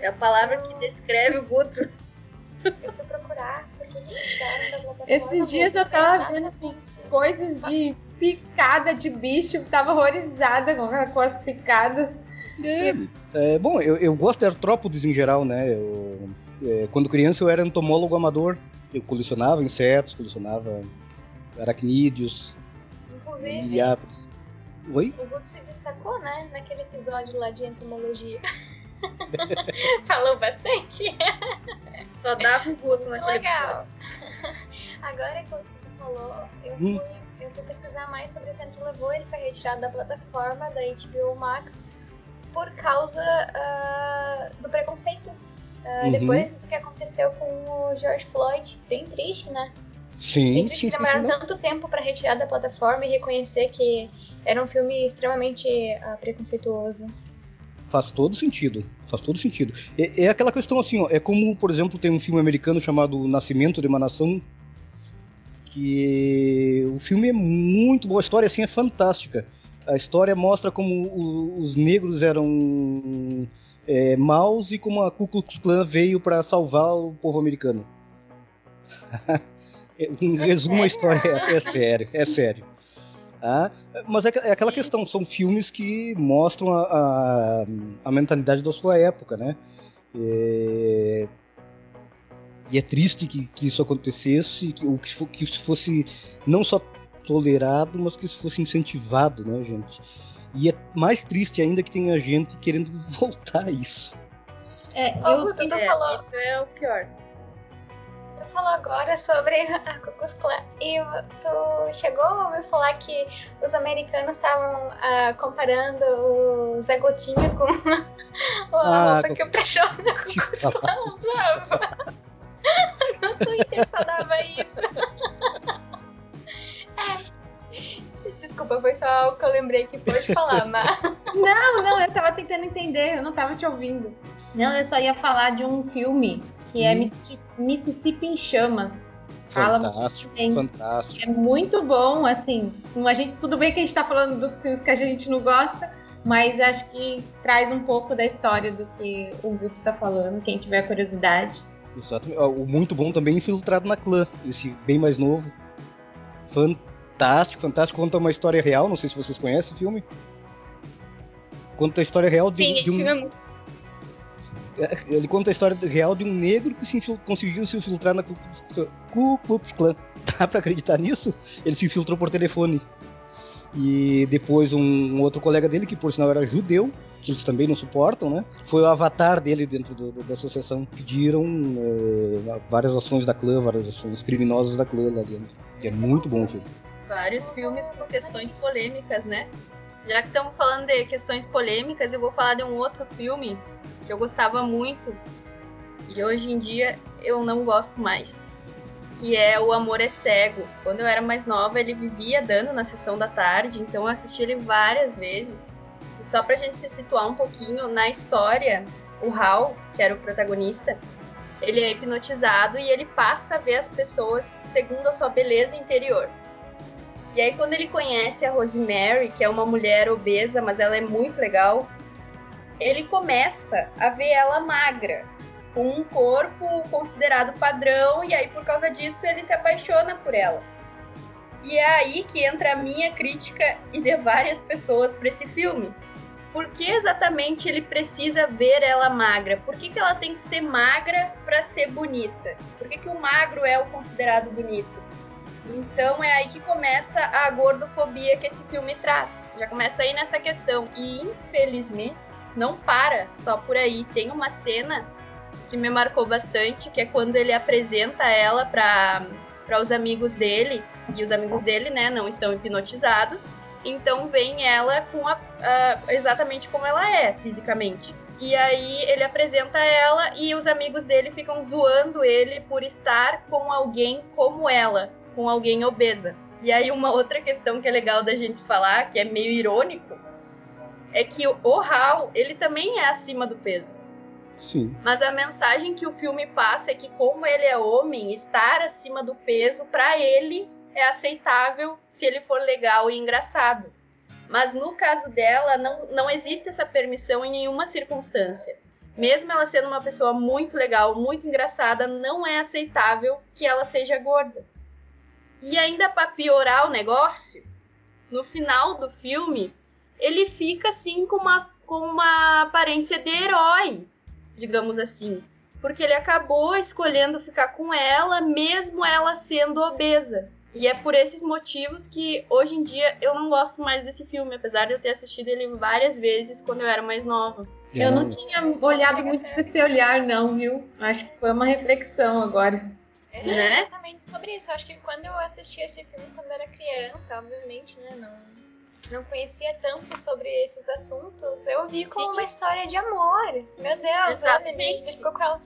É a palavra que descreve o Guto. Eu fui procurar, porque eles tiraram da plataforma. Esses dias eu tava vendo Coisas de picada de bicho, tava horrorizada com, com as picadas. É, é, bom, eu, eu gosto de artrópodes em geral, né? Eu, é, quando criança eu era entomólogo amador. Eu colecionava insetos, colecionava aracnídeos, Inclusive, milhares. Oi? o Guto se destacou, né? Naquele episódio lá de entomologia. Falou bastante. Só dava o Guto naquele legal. Agora, enquanto tu falou, eu Hum. fui, eu fui pesquisar mais sobre o Vento Levou. Ele foi retirado da plataforma da HBO Max por causa ah, do preconceito Uh, uhum. Depois do que aconteceu com o George Floyd, bem triste, né? Sim, bem triste sim, sim, sim, tanto tempo para retirar da plataforma e reconhecer que era um filme extremamente uh, preconceituoso. Faz todo sentido, faz todo sentido. É, é, aquela questão assim, ó, é como, por exemplo, tem um filme americano chamado Nascimento de uma Nação, que o filme é muito bom, a história assim é fantástica. A história mostra como os negros eram é, maus e como a Ku Klux Klan veio para salvar o povo americano. em é resumo, a história é, é sério, é sério. Ah, mas é, é, aquela questão, são filmes que mostram a, a, a mentalidade da sua época, né? É, e é triste que, que isso acontecesse, que, que, que isso fosse não só tolerado, mas que isso fosse incentivado, né, gente? E é mais triste ainda que tenha gente querendo voltar a isso. É, eu Augusto, tu é, falou... Isso é o pior tu falou agora sobre a Klan e tu chegou a ouvir falar que os americanos estavam uh, comparando o Zé Gotinha com a ah, roupa que o pessoal da Klan usava. no Twitter só dava isso. é. Desculpa, foi só o que eu lembrei que pode falar, mas... Não, não, eu tava tentando entender, eu não tava te ouvindo. Não, eu só ia falar de um filme que é hum. é Mississippi em Chamas. Fantástico, Fala fantástico. É muito bom, assim. A gente, tudo bem que a gente tá falando dos filmes que a gente não gosta, mas acho que traz um pouco da história do que o Guto está falando, quem tiver curiosidade. Exatamente. O muito bom também Infiltrado na Clã, esse bem mais novo. Fantástico, fantástico. Conta uma história real, não sei se vocês conhecem o filme. Conta a história real de, Sim, de um. Filme é é, ele conta a história real de um negro que se conseguiu se infiltrar na Ku Klux Klan. Dá pra acreditar nisso? Ele se infiltrou por telefone. E depois um outro colega dele, que por sinal era judeu, que eles também não suportam, né? Foi o avatar dele dentro do, do, da associação. Pediram é, várias ações da clã, várias ações criminosas da clã lá dentro. E é muito bom o filme. Vários filmes com questões polêmicas, né? Já que estamos falando de questões polêmicas, eu vou falar de um outro filme que eu gostava muito e hoje em dia eu não gosto mais. Que é O Amor é Cego. Quando eu era mais nova, ele vivia dando na sessão da tarde, então eu assisti ele várias vezes. E só pra gente se situar um pouquinho na história, o Hal, que era o protagonista, ele é hipnotizado e ele passa a ver as pessoas segundo a sua beleza interior. E aí, quando ele conhece a Rosemary, que é uma mulher obesa, mas ela é muito legal, ele começa a ver ela magra, com um corpo considerado padrão, e aí por causa disso ele se apaixona por ela. E é aí que entra a minha crítica e de várias pessoas para esse filme. Por que exatamente ele precisa ver ela magra? Por que, que ela tem que ser magra para ser bonita? Por que, que o magro é o considerado bonito? Então é aí que começa a gordofobia que esse filme traz. Já começa aí nessa questão. E infelizmente não para só por aí. Tem uma cena que me marcou bastante, que é quando ele apresenta ela para para os amigos dele, e os amigos dele, né, não estão hipnotizados. Então vem ela com a, a, exatamente como ela é fisicamente. E aí ele apresenta ela e os amigos dele ficam zoando ele por estar com alguém como ela, com alguém obesa. E aí uma outra questão que é legal da gente falar, que é meio irônico, é que o Hal, ele também é acima do peso. Sim. Mas a mensagem que o filme passa é que como ele é homem, estar acima do peso para ele é aceitável se ele for legal e engraçado. Mas no caso dela, não, não existe essa permissão em nenhuma circunstância. Mesmo ela sendo uma pessoa muito legal, muito engraçada, não é aceitável que ela seja gorda. E ainda para piorar o negócio, no final do filme, ele fica assim com uma, com uma aparência de herói, digamos assim. Porque ele acabou escolhendo ficar com ela, mesmo ela sendo obesa. E é por esses motivos que hoje em dia eu não gosto mais desse filme, apesar de eu ter assistido ele várias vezes quando eu era mais nova. Eu não tinha olhado muito pra esse olhar, não, viu? Acho que foi uma reflexão agora. É né? exatamente sobre isso. Acho que quando eu assisti esse filme quando eu era criança, obviamente, né? Não, não conhecia tanto sobre esses assuntos, eu vi como uma história de amor. Meu Deus, Exatamente. ele ficou com ela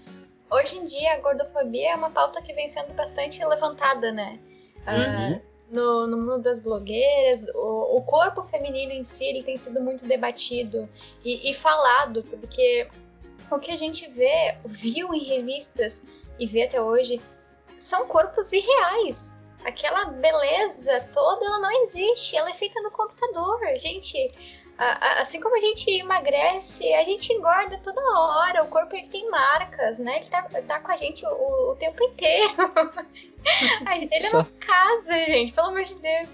hoje em dia a gordofobia é uma pauta que vem sendo bastante levantada, né? Uhum. Ah, no, no mundo das blogueiras, o, o corpo feminino em si ele tem sido muito debatido e, e falado, porque o que a gente vê, viu em revistas e vê até hoje, são corpos irreais. Aquela beleza toda, ela não existe, ela é feita no computador. Gente, a- a- assim como a gente emagrece, a gente engorda toda hora. O corpo ele tem marcas, né? Ele tá, tá com a gente o, o tempo inteiro. A gente- ele Só- não casa, gente, pelo amor de Deus.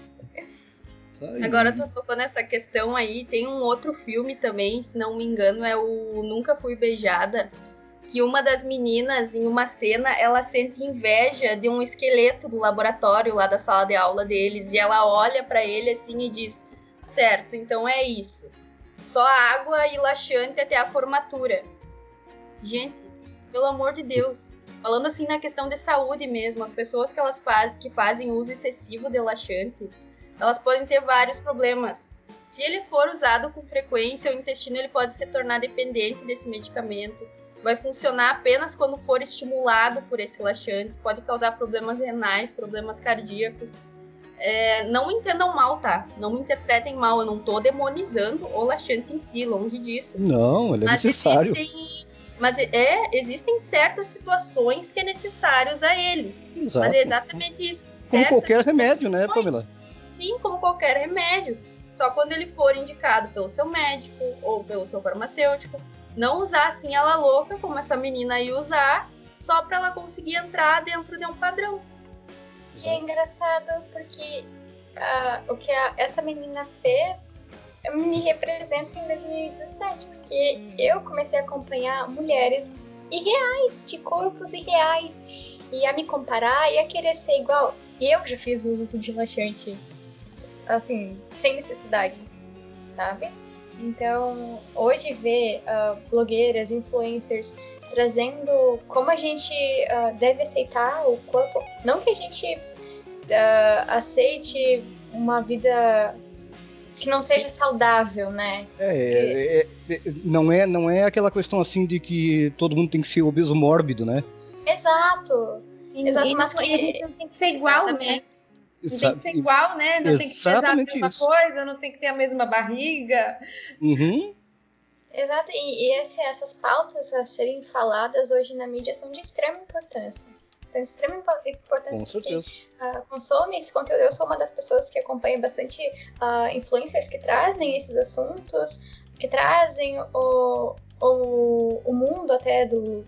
Tá aí. Agora tu tocou nessa questão aí, tem um outro filme também, se não me engano, é o Nunca Fui Beijada, que uma das meninas, em uma cena, ela sente inveja de um esqueleto do laboratório lá da sala de aula deles, e ela olha pra ele assim e diz: "Certo, então é isso. Só água e laxante até a formatura". Gente, pelo amor de Deus, falando assim na questão de saúde mesmo, as pessoas que elas faz, que fazem uso excessivo de laxantes, elas podem ter vários problemas. Se ele for usado com frequência, o intestino ele pode se tornar dependente desse medicamento. Vai funcionar apenas quando for estimulado por esse laxante. Pode causar problemas renais, problemas cardíacos. É, não me entendam mal, tá? Não me interpretem mal. Eu não tô demonizando o laxante em si, longe disso. Não, ele é Mas necessário. existem, mas é, existem certas situações que é necessário usar ele. Exato. Mas é exatamente isso. Como qualquer remédio, né, Pamela? sim como qualquer remédio. Só quando ele for indicado pelo seu médico ou pelo seu farmacêutico. Não usar assim ela louca, como essa menina ia usar, só para ela conseguir entrar dentro de um padrão. E é engraçado porque ah, o que a- essa menina fez me representa em 2017, porque eu comecei a acompanhar mulheres irreais, de corpos irreais, e a me comparar e a querer ser igual. E eu já fiz uso de laxante, assim, sem necessidade, sabe? Então, hoje ver ah, blogueiras, influencers trazendo como a gente ah, deve aceitar o corpo, não que a gente ah, aceite uma vida que não seja saudável, né? É, é, é, não, é, não é aquela questão assim de que todo mundo tem que ser obeso mórbido, né? Exato. Exato, mas que- a gente não tem que ser igual, né? Não tem que ser igual, né? Não tem que pesar a mesma isso. coisa, não tem que ter a mesma barriga. Uhum. Exato, e, e esse- essas pautas a serem faladas hoje na mídia são de extrema importância. São de extrema impo- importância Com porque certeza. ah, consome esse conteúdo. Eu sou uma das pessoas que acompanha bastante ah, influencers que trazem esses assuntos, que trazem o, o, o mundo até do,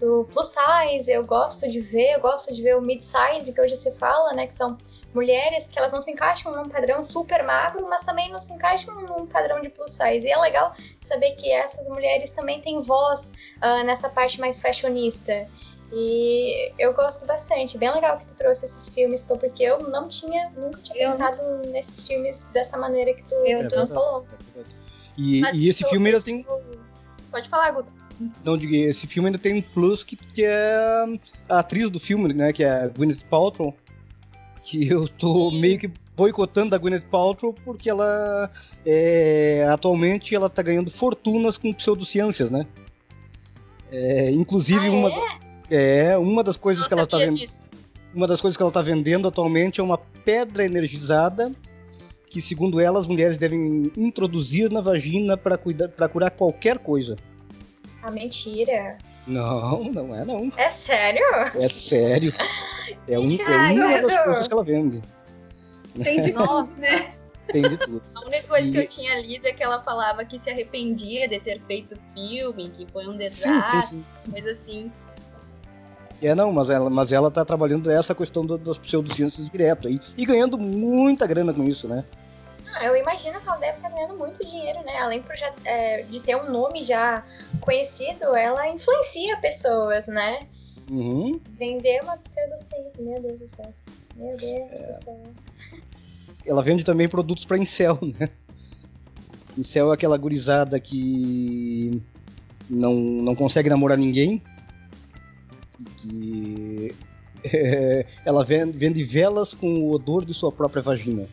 do plus size. Eu gosto de ver, eu gosto de ver o mid size, que hoje se fala, né? Que são mulheres que elas não se encaixam num padrão super magro, mas também não se encaixam num padrão de plus size. E é legal saber que essas mulheres também têm voz ah, nessa parte mais fashionista. E eu gosto bastante. Bem legal que tu trouxe esses filmes, porque eu não tinha, nunca tinha Eu pensado nesses filmes dessa maneira que tu, Eu tu não. falou. E, e esse filme ainda tem. Pode falar, Guto. Não diga, esse filme ainda tem um plus que, que é a atriz do filme, né? Que é a Gwyneth Paltrow. Que eu tô meio que boicotando a Gwyneth Paltrow porque ela é, atualmente ela tá ganhando fortunas com pseudociências, né? É, inclusive Ah, uma é? é uma das coisas Não que ela tá sabia vendo disso. uma das coisas que ela está vendendo atualmente é uma pedra energizada que, segundo ela, as mulheres devem introduzir na vagina para curar qualquer coisa. Ah, mentira. Não, não é não. É sério? É sério. É, um, é uma das coisas que ela vende. Tem de tudo, né? Tem de tudo. A única coisa que E- eu tinha lido é que ela falava que se arrependia de ter feito o filme, que foi um Sim, desastre, sim, sim. coisa assim. É, não, mas ela, mas ela tá trabalhando essa questão da- das pseudociências direto aí. E ganhando muita grana com isso, né? Ah, eu imagino que ela deve estar ganhando muito dinheiro, né? Além por já, é, de ter um nome já conhecido, ela influencia pessoas, né? Uhum. Vender uma pseudociência. Meu Deus do céu. Meu Deus É. do céu. Ela vende também produtos para incel, né? Incel é aquela gurizada que não, não consegue namorar ninguém. E que é, ela vende, vende velas com o odor de sua própria vagina.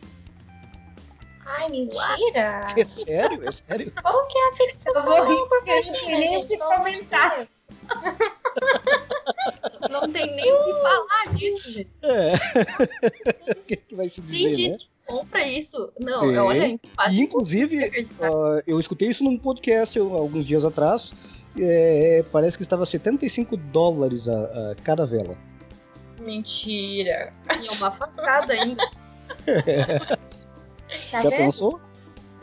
Ai, mentira! É sério? É sério? Qual que é a Eu vou fixação rir por porque eu não sei vagina, nem o gente? que de comentar. Deus. gente. É. o que, que vai se dizer, Tem né? gente que compra isso. Não, É. olha, quase inclusive, ah, eu escutei isso num podcast eu- alguns dias atrás. é, parece que estava 75 dólares a, a cada vela. Mentira. E é uma facada ainda. Tá Já vendo? pensou?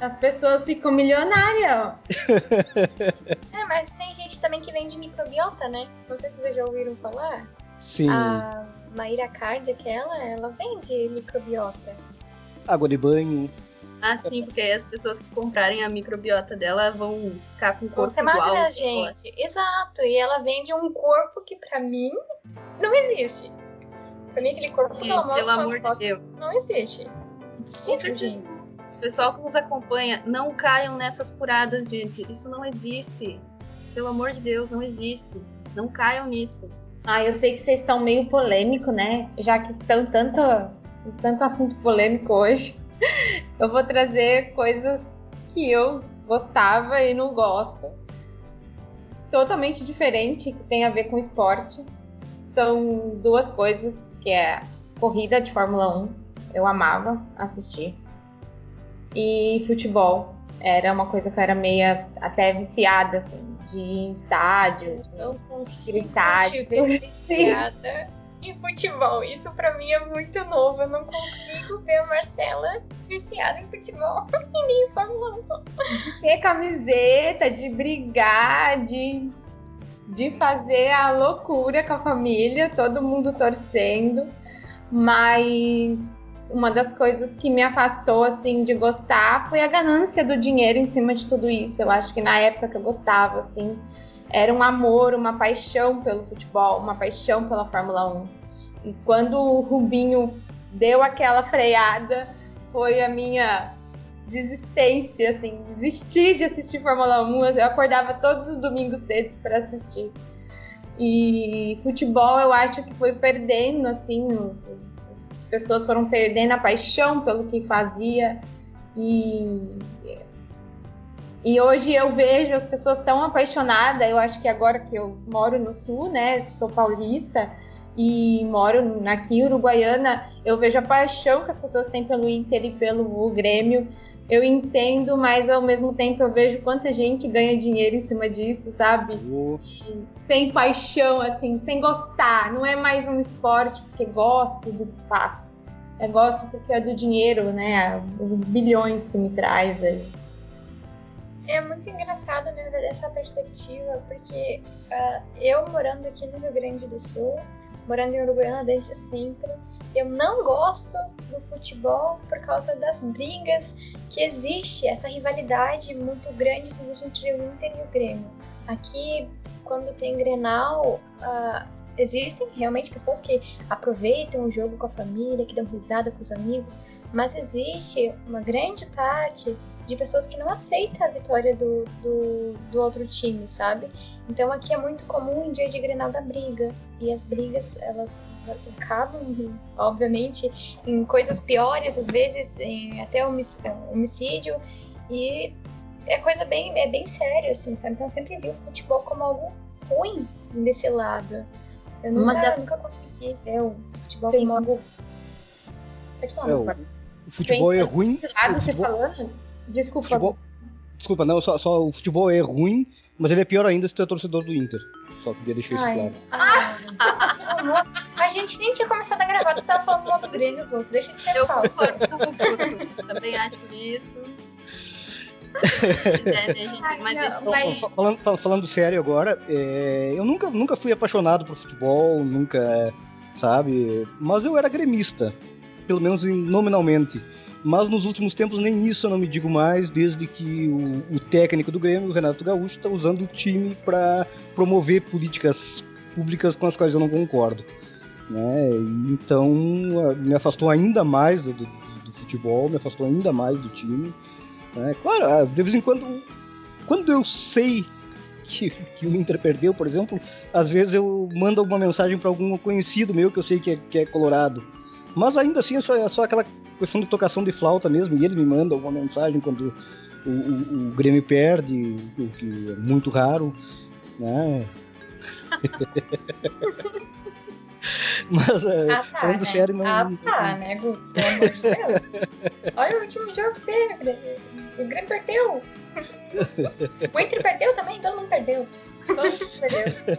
As pessoas ficam milionárias, ó. É, mas tem gente também que vende microbiota, né? Não sei se vocês já ouviram falar. Sim. A Maíra Card, aquela, ela vende microbiota. Água de banho. Ah, sim, porque aí as pessoas que comprarem a microbiota dela vão ficar com o corpo ser igual. magra, gente. Exato. E ela vende um corpo que pra mim não existe. Pra mim aquele corpo que Gente, ela mostra pelo nas amor de fotos Deus. não existe. Certeza. gente. O pessoal que nos acompanha, não caiam nessas furadas, gente. Isso não existe. Pelo amor de Deus, não existe. Não caiam nisso. Ah, eu sei que vocês estão meio polêmico, né? Já que estão tanto, tanto assunto polêmico hoje, eu vou trazer coisas que eu gostava e não gosto. Totalmente diferente, que tem a ver com esporte. São duas coisas, que é corrida de Fórmula 1, eu amava assistir. E futebol. Era uma coisa que eu era meia até viciada, assim, de ir em estádio. de- Não consigo Gritar, te ver viciada em futebol. Isso pra mim é muito novo. Eu não consigo ver a Marcela viciada em futebol e nem em Fórmula 1. ter camiseta, de brigar, de, de fazer a loucura com a família, todo mundo torcendo. Mas uma das coisas que me afastou assim de gostar foi a ganância do dinheiro em cima de tudo isso. Eu acho que na época que eu gostava assim, era um amor, uma paixão pelo futebol, uma paixão pela Fórmula 1. E quando o Rubinho deu aquela freada, foi a minha desistência, assim, desistir de assistir Fórmula 1. Eu acordava todos os domingos cedo para assistir. E futebol eu acho que foi perdendo, assim, os- os- pessoas foram perdendo a paixão pelo que fazia. E, e hoje eu vejo as pessoas tão apaixonadas. Eu acho que agora que eu moro no sul, né, sou paulista e moro aqui, Uruguaiana, eu vejo a paixão que as pessoas têm pelo Inter e pelo Grêmio eu entendo, mas ao mesmo tempo eu vejo quanta gente ganha dinheiro em cima disso, sabe? O- Sem paixão, assim, sem gostar. Não é mais um esporte porque gosto do que faço. É gosto porque é do dinheiro, né? Os bilhões que me traz aí. É muito engraçado, né, ver essa perspectiva, porque ah, eu morando aqui no Rio Grande do Sul, morando em Uruguaiana desde sempre, eu não gosto do futebol por causa das brigas que existe, essa rivalidade muito grande que existe entre o Inter e o Grêmio. Aqui, quando tem Grenal, ah, existem realmente pessoas que aproveitam o jogo com a família, que dão risada com os amigos, mas existe uma grande parte de pessoas que não aceitam a vitória do, do, do outro time, sabe? Então aqui é muito comum em dia de Grenal da briga. E as brigas, elas acabam, obviamente, em coisas piores, às vezes em até homic- homicídio. E é coisa bem, é bem séria, assim, sabe? Então eu sempre vi o futebol como algo ruim desse lado. Eu nunca, das- nunca consegui ver o futebol Tem como algo. Pode falar, é, o, futebol é ruim. Lado o você futebol- falando? Desculpa. futebol- Desculpa, não, só, só o futebol é ruim, mas ele é pior ainda se tu é torcedor do Inter. Só queria deixar isso claro. amor, a gente nem tinha começado a gravar, tu tava falando mal do Grêmio, Guto. Deixa de ser Eu falso. concordo com o. Também acho isso. É, né, gente? Ai, Mas não, mas- Fa- Falando, fal- falando sério agora, é, eu nunca, nunca fui apaixonado por futebol, nunca, sabe? Mas eu era gremista, pelo menos em- nominalmente. Mas nos últimos tempos nem isso eu não me digo mais, desde que o, o técnico do Grêmio, o Renato Gaúcho, está usando o time para promover políticas públicas com as quais eu não concordo. Né? Então me afastou ainda mais do, do- do futebol, me afastou ainda mais do time. né? Claro, ah, de vez em quando, quando eu sei que, que o Inter perdeu, por exemplo, às vezes eu mando alguma mensagem para algum conhecido meu que eu sei que é, que é colorado. Mas ainda assim é só, é só aquela questão de tocação de flauta mesmo, e ele me manda alguma mensagem quando o, o- o Grêmio perde, o que é muito raro, né? Mas, é, Ah, tá, falando né? sério, não. Ah, tá, né, Guto? Pelo amor de Deus. Olha o último jogo que teve, Grêmio. O Grêmio perdeu. O Inter perdeu também, todo mundo perdeu. Todo mundo perdeu.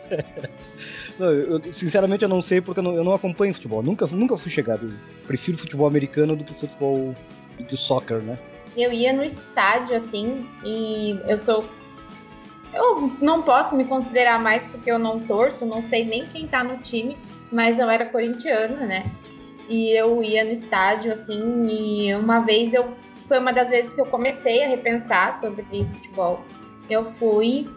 Não, eu- sinceramente, eu não sei porque eu não, eu não acompanho futebol. Nunca, nunca fui chegado. Eu prefiro futebol americano do que futebol do soccer, né? Eu ia no estádio, assim, e eu sou. Eu não posso me considerar mais porque eu não torço, não sei nem quem tá no time, mas eu era corintiana, né? E eu ia no estádio, assim, e uma vez eu. Foi uma das vezes que eu comecei a repensar sobre futebol. Eu fui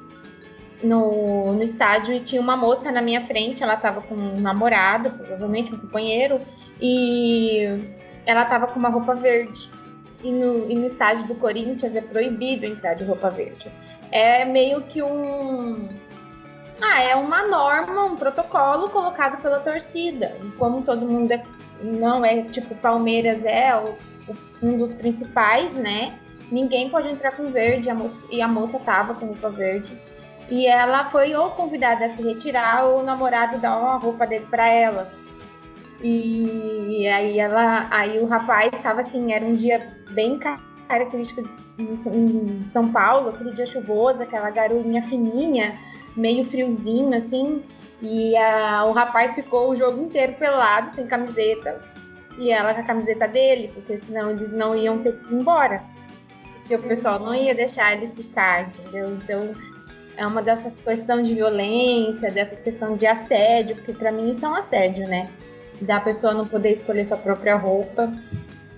no, no estádio e tinha uma moça na minha frente, ela tava com um namorado, provavelmente um companheiro, e ela tava com uma roupa verde e no, e no estádio do Corinthians é proibido entrar de roupa verde. É meio que um. Ah, é uma norma, um protocolo colocado pela torcida. E como todo mundo é, não é tipo Palmeiras é o- um dos principais, né? Ninguém pode entrar com verde a moça- e a moça tava com roupa verde. E ela foi ou convidada a se retirar ou o namorado dar uma roupa dele para ela. E aí ela, aí o rapaz estava assim, era um dia bem característico em São Paulo, aquele dia chuvoso, aquela garoinha fininha, meio friozinho assim. E a- o rapaz ficou o jogo inteiro pelado, sem camiseta, e ela com a camiseta dele, porque senão eles não iam ter que ir embora. Porque o pessoal não ia deixar eles ficar, entendeu? Então é uma dessas questões de violência, dessas questões de assédio, porque pra mim isso é um assédio, né? Da pessoa não poder escolher sua própria roupa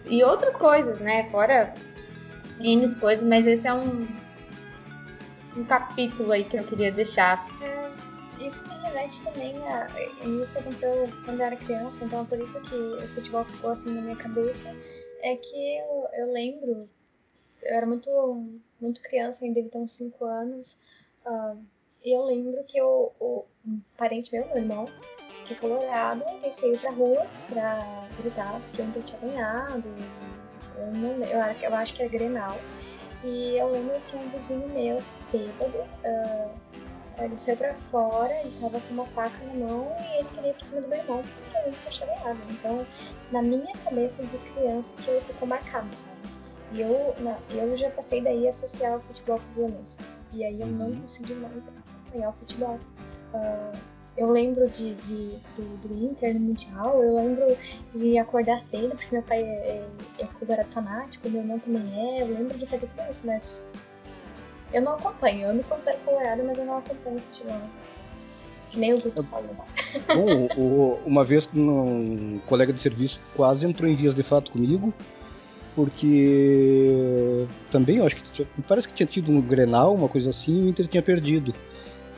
e outras coisas, né? Fora N coisas, mas esse é um, um capítulo aí que eu queria deixar. Isso me remete também a. Isso aconteceu quando eu era criança, então é por isso que o futebol ficou assim na minha cabeça. É que eu, eu lembro, eu era muito, muito criança, ainda devia ter uns 5 anos, ah, e eu lembro que eu, o, um parente meu, meu irmão, que é colorado, ele saiu pra rua pra gritar que o Inter tinha ganhado. Eu, não, eu, eu acho que era Grenal. E eu lembro que um vizinho meu, bêbado, ah, ele saiu pra fora, ele tava com uma faca na mão e ele queria ir pra cima do meu irmão porque o Inter tinha ganhado. Então, na minha cabeça de criança, aquilo ficou marcado, sabe? E eu, na- eu já passei daí a associar o futebol com violência. E aí eu não Uhum. consegui mais acompanhar o futebol. Ah, eu lembro de, de- do, do Inter no Mundial, eu lembro de acordar cedo, porque meu pai é, é, é colorado fanático, meu irmão também é, eu lembro de fazer tudo isso, mas eu não acompanho, eu me considero colorado, mas eu não acompanho futebol. Que nem o Guto falou. Bom, uma vez um colega de serviço quase entrou em vias de fato comigo, porque também eu acho que tinha- parece que tinha tido um Grenal, uma coisa assim, e o Inter tinha perdido.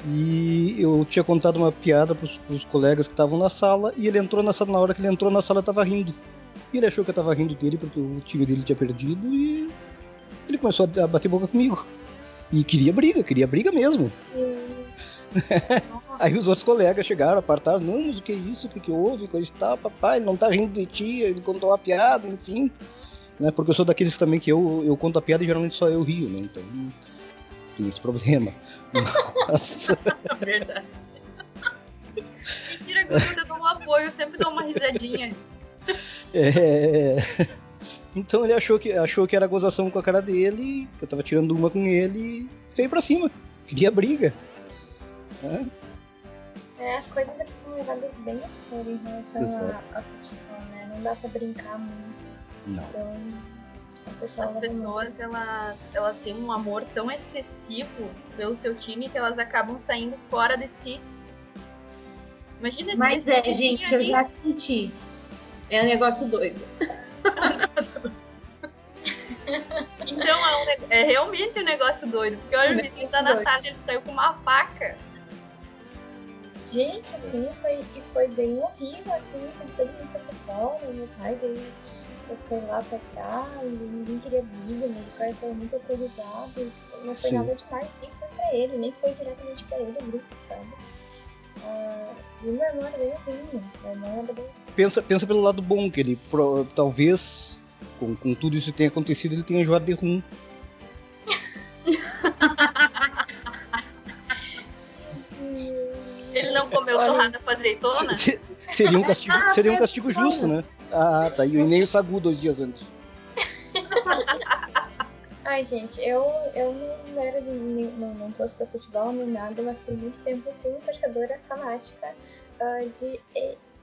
E eu tinha contado uma piada pros, pros colegas que estavam na sala, e ele entrou na sala, na hora que ele entrou na sala, tava rindo. E ele achou que eu tava rindo dele porque o time dele tinha perdido e ele começou a bater boca comigo. E queria briga, queria briga mesmo. Aí os outros colegas chegaram, apartaram, não, mas o que é isso, o que, que houve, coisa e tal, papai, ele não tá rindo de ti, ele contou uma piada, enfim. Né, porque eu sou daqueles também que eu, eu conto a piada e geralmente só eu rio, né? Então tem esse problema. Mas, Verdade. Mentira, Guto, eu dou um apoio, eu sempre dou uma risadinha. é, Então ele achou que, achou que era gozação com a cara dele, que eu tava tirando uma com ele e veio pra cima. Queria briga. né? É, as coisas aqui são levadas bem a sério em relação a, a futebol, né? Não dá pra brincar muito. Não. Então, As pessoas, muito. elas, elas têm um amor tão excessivo pelo seu time que elas acabam saindo fora de si. Imagina esse, Mas é, gente, eu aí, já senti. É um negócio doido. Então é, um é realmente um negócio doido. Porque olha, o vizinho da Negócio Natália, ele saiu com uma faca. Gente, assim, foi, e foi bem horrível, assim, quando todo mundo foi pra fora, meu pai daí foi lá pra cá, e ninguém queria briga, mas o cara tava muito alcoolizado, e, tipo, não foi Sim. nada demais, nem foi pra ele, nem foi diretamente pra ele o grupo, sabe? Ah, e o meu irmão era bem novinho, meu irmão era bem Pensa, pensa pelo lado bom, que ele pro- talvez, com, com tudo isso que tenha acontecido, ele tenha enjoado de rum. Ele não comeu torrada com azeitona? Se- Seria um castigo, Ah, seria um castigo justo, né? Ah, tá. E nem o Sagu dois dias antes. Ai, gente, eu, eu não era de. nem- Não, não torço pra futebol nem nada, mas por muito tempo eu fui uma torcedora fanática ah, de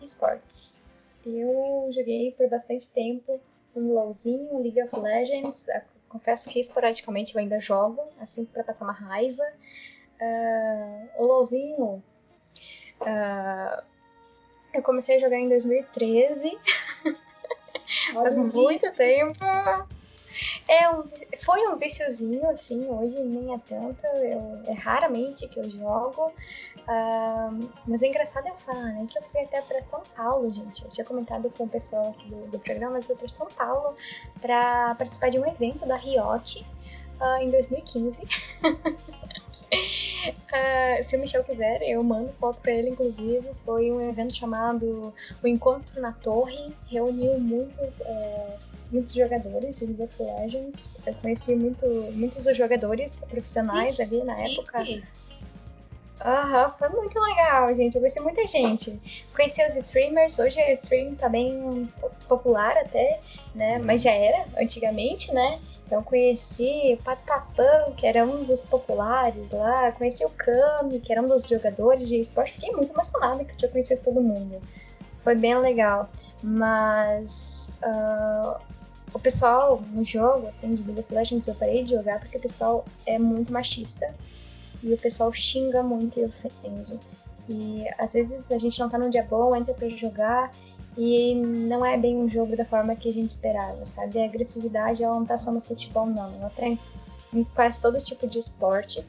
esportes. Eu joguei por bastante tempo um LOLzinho, League of Legends. ah, Confesso que esporadicamente eu ainda jogo, assim, pra passar uma raiva. Ah, o LOLzinho. Ah, eu comecei a jogar em 2013. Faz muito tempo. É um, foi um viciozinho, assim, hoje nem é tanto. Eu, é raramente que eu jogo. Ah, mas é engraçado eu falar, né? Que eu fui até pra São Paulo, gente. Eu tinha comentado com o pessoal aqui do, do programa, mas eu fui pra São Paulo pra participar de um evento da Riot ah, em 2015. Ah, se o Michel quiser, eu mando foto pra ele, inclusive. Foi um evento chamado O Encontro na Torre. Reuniu muitos, eh, muitos jogadores de League of Legends. Eu conheci muito, muitos dos jogadores profissionais ali na época. Aham, foi muito legal, gente. Eu conheci muita gente. Conheci os streamers. Hoje o stream tá bem popular até, né? Mas já era antigamente, né? Então conheci o Patapão, que era um dos populares lá. Conheci o Kami, que era um dos jogadores de esporte. Fiquei muito emocionada que eu tinha conhecido todo mundo. Foi bem legal. Mas ah, o pessoal no jogo, assim, de League of Legends, eu parei de jogar porque o pessoal é muito machista. E o pessoal xinga muito e ofende. E às vezes a gente não tá num dia bom, entra pra jogar e não é bem um jogo da forma que a gente esperava, sabe? A agressividade ela não tá só no futebol, não. Ela tá em, quase todo tipo de esporte.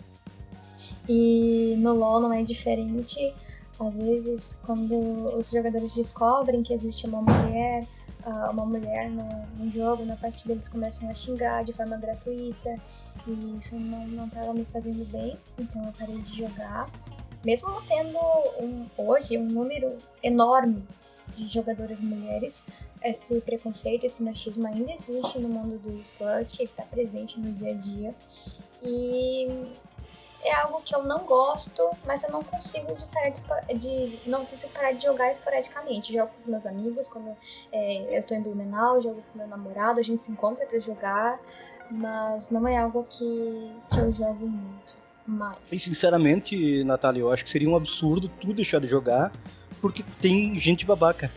E no LoL não é diferente. Às vezes, quando os jogadores descobrem que existe uma mulher, ah, uma mulher no, no jogo, na partida, eles começam a xingar de forma gratuita. E isso não, não tava me fazendo bem, então eu parei de jogar. Mesmo tendo um- hoje um número enorme de jogadoras mulheres, esse preconceito, esse machismo ainda existe no mundo do esporte, ele está presente no dia a dia. E é algo que eu não gosto, mas eu não consigo de parar de, de- não consigo parar de jogar esporadicamente. Jogo com os meus amigos quando é, eu tô em Blumenau, jogo com meu namorado, a gente se encontra para jogar, mas não é algo que, que eu jogo muito. Mais. E sinceramente, Natália, eu acho que seria um absurdo tu deixar de jogar porque tem gente babaca.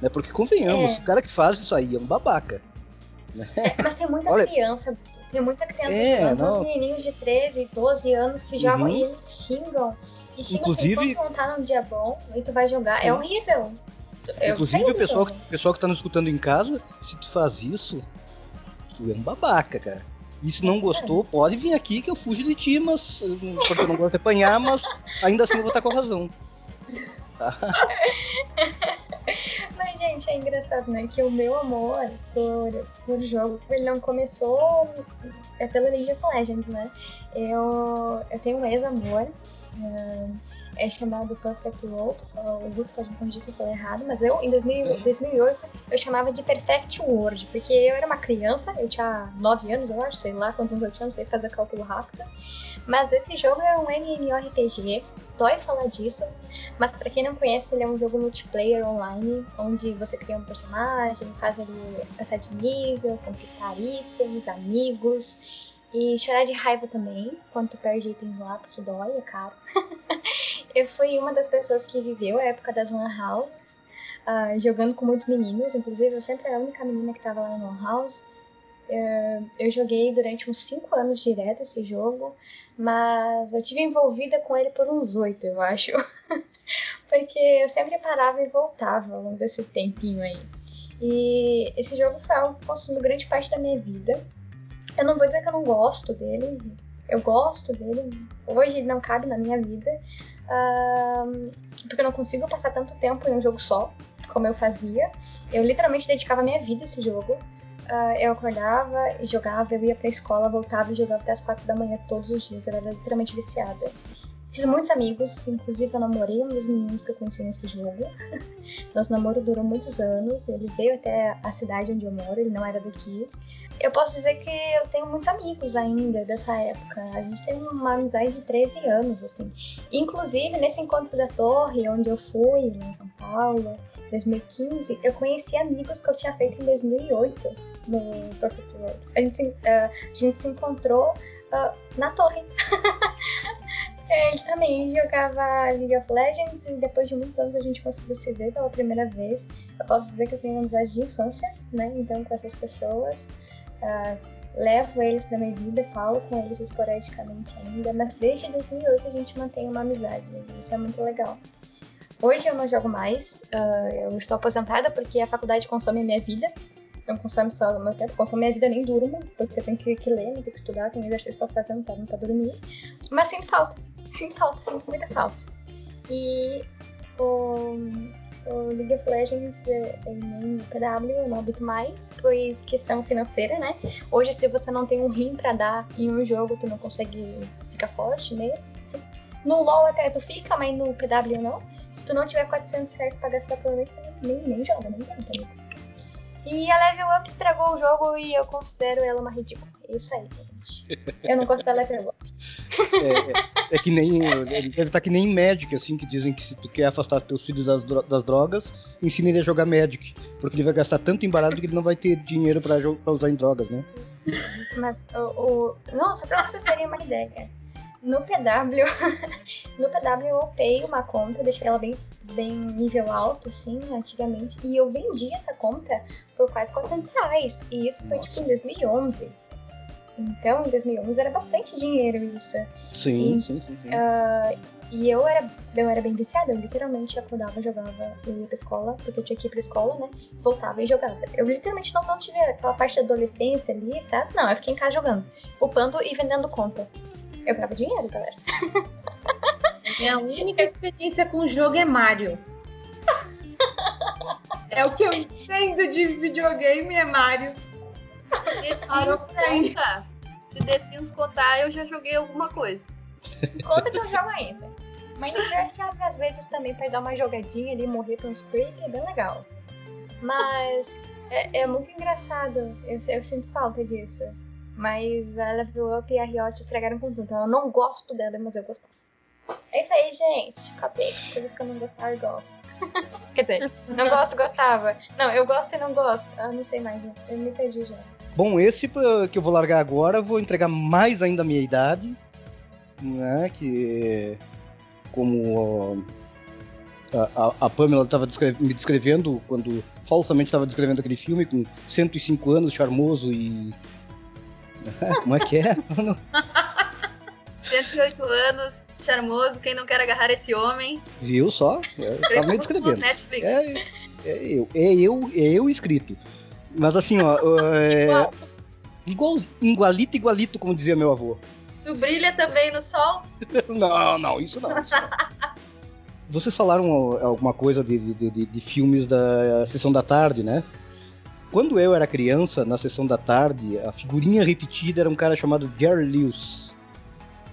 Né? Porque convenhamos, É. o cara que faz isso aí é um babaca. Mas tem muita Olha- criança, tem muita criança É, tem uns menininhos de 13, 12 anos que jogam Uhum. e eles xingam. E xingam Inclusive- enquanto não tá num dia bom e tu vai jogar. É horrível. Eu Inclusive, o pessoal, o pessoal que tá nos escutando em casa, se tu faz isso, tu é um babaca, cara. E se não gostou, pode vir aqui que eu fujo de ti, mas. Porque eu não gosto de apanhar, mas ainda assim eu vou estar com a razão. Mas, gente, é engraçado, né? Que o meu amor por, por jogo, ele não começou é pelo League of Legends, né? Eu, eu tenho um ex-amor, é, é chamado Perfect World. O Guto pode me corrigir se eu falei errado, mas eu, em 2000, 2008, eu chamava de Perfect World, porque eu era uma criança, eu tinha 9 anos, eu acho, sei lá quantos anos eu tinha, não sei fazer cálculo rápido. Mas esse jogo é um MMORPG, dói falar disso, mas pra quem não conhece, ele é um jogo multiplayer online, onde você cria um personagem, faz ele passar de nível, conquistar itens, amigos e chorar de raiva também, quando tu perde itens lá, porque dói, é caro. eu fui uma das pessoas que viveu a época das lan houses, ah, jogando com muitos meninos, inclusive eu sempre era a única menina que tava lá na lan house. Eu joguei durante uns 5 anos direto esse jogo, mas eu tive envolvida com ele por uns 8, eu acho. Porque eu sempre parava e voltava ao longo desse tempinho aí. E esse jogo foi algo que consumiu grande parte da minha vida. Eu não vou dizer que eu não gosto dele, eu gosto dele. Hoje ele não cabe na minha vida, porque eu não consigo passar tanto tempo em um jogo só, como eu fazia. Eu literalmente dedicava minha vida a esse jogo. Ah, eu acordava e jogava, eu ia pra escola, voltava e jogava até as quatro da manhã todos os dias. Eu era literalmente viciada. Fiz muitos amigos, inclusive eu namorei um dos meninos que eu conheci nesse jogo. Nosso namoro durou muitos anos, ele veio até a cidade onde eu moro, ele não era daqui. eu posso dizer que eu tenho muitos amigos ainda dessa época. A gente tem uma amizade de 13 anos, assim. Inclusive, nesse encontro da torre, onde eu fui, em São Paulo, 2015, eu conheci amigos que eu tinha feito em 2008 no Perfect World. A gente, uh, a gente se encontrou uh, na torre. Ele também jogava League of Legends e depois de muitos anos a gente conseguiu se ver pela primeira vez. Eu posso dizer que eu tenho amizade de infância, né? Então, com essas pessoas. Uh, levo eles pra minha vida, falo com eles esporadicamente ainda, mas desde 2008 a gente mantém uma amizade, e isso é muito legal. Hoje eu não jogo mais, uh, eu estou aposentada porque a faculdade consome a minha vida, não consome só meu tempo, consome minha vida, nem durmo, porque eu tenho que, que ler, tenho que estudar, tenho exercício pra fazer, não tá, não pra dormir. Mas sinto falta, sinto falta, sinto muita falta. E o, o League of Legends é, é nem PW eu não habito mais, pois questão financeira, né? Hoje, se você não tem um rim pra dar em um jogo, tu não consegue ficar forte nele. No LoL até tu fica, mas no PW não. Se tu não tiver 400 reais pra gastar, provavelmente você nem, nem joga, nem tenta, né? E a Level Up estragou o jogo e eu considero ela uma ridícula. É isso aí, gente. Eu não gosto da Level Up. É, é, é que nem. Ele deve estar que nem Magic, assim, que dizem que se tu quer afastar teus filhos das, das drogas, ensina ele a jogar Magic. Porque ele vai gastar tanto em barato que ele não vai ter dinheiro pra, pra usar em drogas, né? Mas o. o... Não, só pra vocês terem uma ideia. No PW, no PW eu upei uma conta, deixei ela bem, bem nível alto, assim, antigamente, e eu vendi essa conta por quase 400 reais. E isso foi, Nossa. tipo, em 2011. Então, em 2011 era bastante dinheiro isso. Sim, e, sim, sim, sim. Uh, e eu era, eu era bem viciada, eu literalmente acordava, jogava, eu ia pra escola, porque eu tinha que ir pra escola, né? Voltava e jogava. Eu literalmente não, não tive aquela parte da adolescência ali, sabe? Não, eu fiquei em casa jogando, upando e vendendo conta. Eu ganhava dinheiro, galera. Minha única experiência com o jogo é Mario. É o que eu entendo de videogame é Mario. The Sims conta. Se The Sims contar, eu já joguei alguma coisa. Conta que eu jogo ainda. Minecraft às vezes também para dar uma jogadinha ali, morrer pra uns creep, é bem legal. Mas é, é muito engraçado. Eu, eu sinto falta disso. Mas a Level Up e a Riot estragaram com tudo. Então eu não gosto dela, mas eu gostava. É isso aí, gente. Acabei. Coisas que eu não gostava e gosto. Quer dizer, não gosto, gostava. Não, eu gosto e não gosto. Ah, não sei mais, Eu me perdi já. Bom, esse que eu vou largar agora, vou entregar mais ainda a minha idade. Né? Que. Como. A, a, a Pamela estava me descrevendo quando falsamente estava descrevendo aquele filme com 105 anos, charmoso e Como é que é? 108 anos, charmoso, quem não quer agarrar esse homem? Viu só? Eu tava me descrevendo. Netflix. É, é, eu, é eu, é eu escrito. Mas assim, ó. É, igual, igualito, igualito, como dizia meu avô. Tu brilha também no sol? não, não, isso não. Isso não. Vocês falaram alguma coisa de, de, de, de filmes da sessão da tarde, né? Quando eu era criança, na sessão da tarde, a figurinha repetida era um cara chamado Jerry Lewis.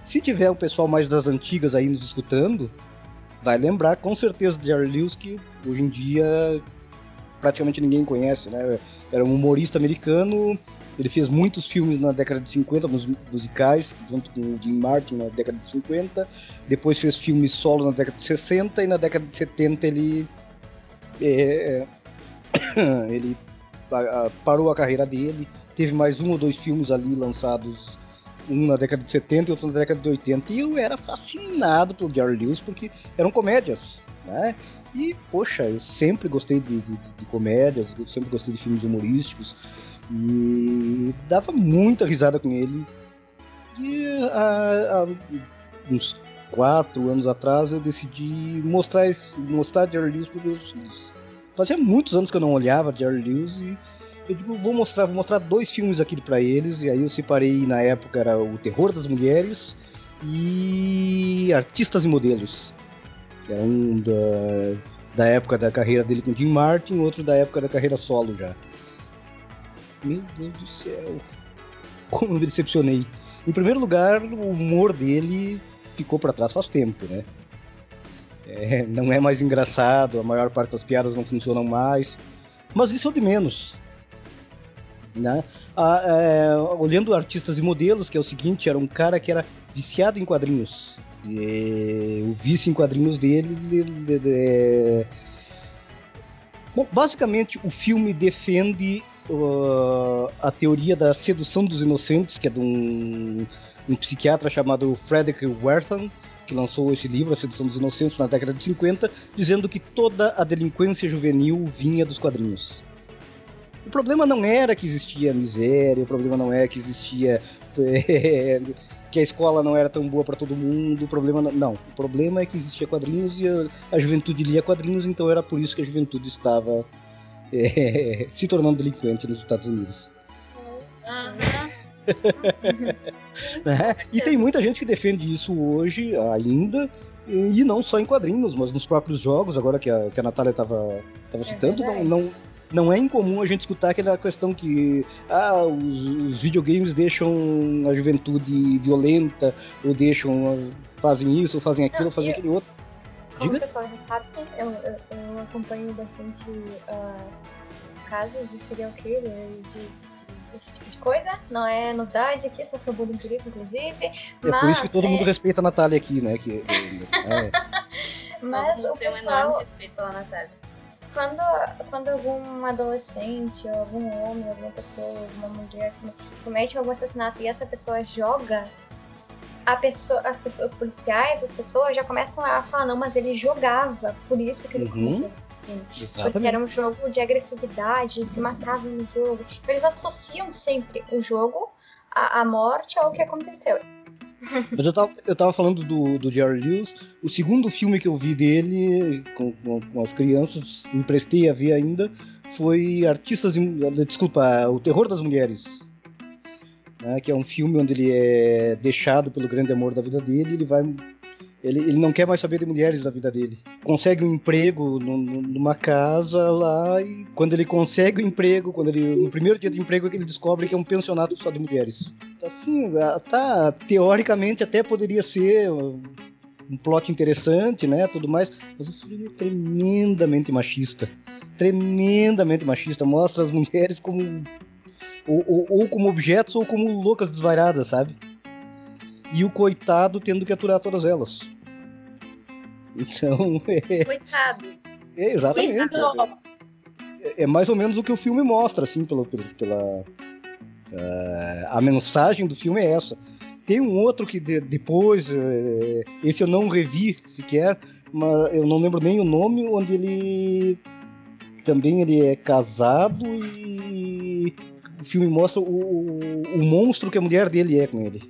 Se tiver o pessoal mais das antigas aí nos escutando, vai lembrar com certeza de Jerry Lewis, que hoje em dia praticamente ninguém conhece, né? Era um humorista americano, ele fez muitos filmes na década de 50, musicais, junto com o Jim Martin na década de 50. Depois fez filmes solo na década de 60 e na década de 70 ele é, ele parou a carreira dele. Teve mais um ou dois filmes ali lançados, um na década de 70 e outro na década de 80. E eu era fascinado pelo Jerry Lewis porque eram comédias, né? E, poxa, eu sempre gostei de, de, de comédias, eu sempre gostei de filmes humorísticos e dava muita risada com ele. E há, há uns quatro anos atrás eu decidi mostrar, mostrar Jerry Lewis para meus filhos. Fazia muitos anos que eu não olhava Jerry Lewis e eu digo, vou mostrar, vou mostrar dois filmes aqui para eles. E aí eu separei na época era O Terror das Mulheres e Artistas e Modelos. Que era um da, da época da carreira dele com Jim Martin, outro da época da carreira solo já. Meu Deus do céu. Como me decepcionei. Em primeiro lugar, o humor dele ficou para trás faz tempo, né? É, não é mais engraçado, a maior parte das piadas não funcionam mais. Mas isso é o de menos. Né? Ah, é, olhando artistas e modelos, que é o seguinte, era um cara que era viciado em quadrinhos. E, o vício em quadrinhos dele. É... Bom, basicamente, o filme defende uh, a teoria da sedução dos inocentes, que é de um, um psiquiatra chamado Frederick Wertham, que lançou esse livro, A Sedução dos Inocentes, na década de 50, dizendo que toda a delinquência juvenil vinha dos quadrinhos. O problema não era que existia miséria, o problema não é que existia que a escola não era tão boa para todo mundo, o problema não, não, o problema é que existia quadrinhos e a, a, juventude lia quadrinhos, então era por isso que a juventude estava é, se tornando delinquente nos Estados Unidos. é, e tem muita gente que defende isso hoje ainda, e não só em quadrinhos, mas nos próprios jogos, agora que a, que a Natália estava é citando, não, não, não é incomum a gente escutar aquela questão que ah, os, os, videogames deixam a juventude violenta, ou deixam, fazem isso, ou fazem aquilo, não, ou fazem eu, aquele outro. Como Diga? o pessoal já sabe, eu, eu, eu acompanho bastante uh, casos de serial killer, de, de, desse tipo de coisa. Não é novidade aqui, sou bullying por isso, inclusive. É mas, por isso que todo é... mundo respeita a Natália aqui, né? Que, é. mas o pessoal... um enorme respeito pela Natália quando, quando algum adolescente, ou algum homem, alguma pessoa, alguma mulher comete algum assassinato e essa pessoa joga, a pessoa, as pessoas os policiais, as pessoas já começam a falar, não, mas ele jogava, por isso que ele uhum. Porque era um jogo de agressividade, se matavam no jogo. Eles associam sempre o jogo à, à morte ao que aconteceu. Mas eu tava, eu tava falando do, do Jerry Lewis. O segundo filme que eu vi dele com, com, com as crianças, emprestei a ver ainda, foi Artistas. Desculpa, O Terror das Mulheres. Né, que é um filme onde ele é deixado pelo grande amor da vida dele e ele vai ele, ele, não quer mais saber de mulheres da vida dele. Consegue um emprego no, numa casa lá e quando ele consegue o um emprego, quando ele no primeiro dia de emprego é ele descobre que é um pensionato só de mulheres. Assim, tá teoricamente até poderia ser um plot interessante, né, tudo mais, mas o filme é tremendamente machista. Tremendamente machista, mostra as mulheres como ou, ou, ou como objetos ou como loucas desvairadas, sabe? e o coitado tendo que aturar todas elas. Então. É... Coitado. É, exatamente. Coitado. É, é, mais ou menos o que o filme mostra, assim, pela. pela uh, a mensagem do filme é essa. Tem um outro que de, depois, uh, esse eu não revi sequer, mas eu não lembro nem o nome, onde ele também ele é casado e o filme mostra o, o, o monstro que a mulher dele é com ele.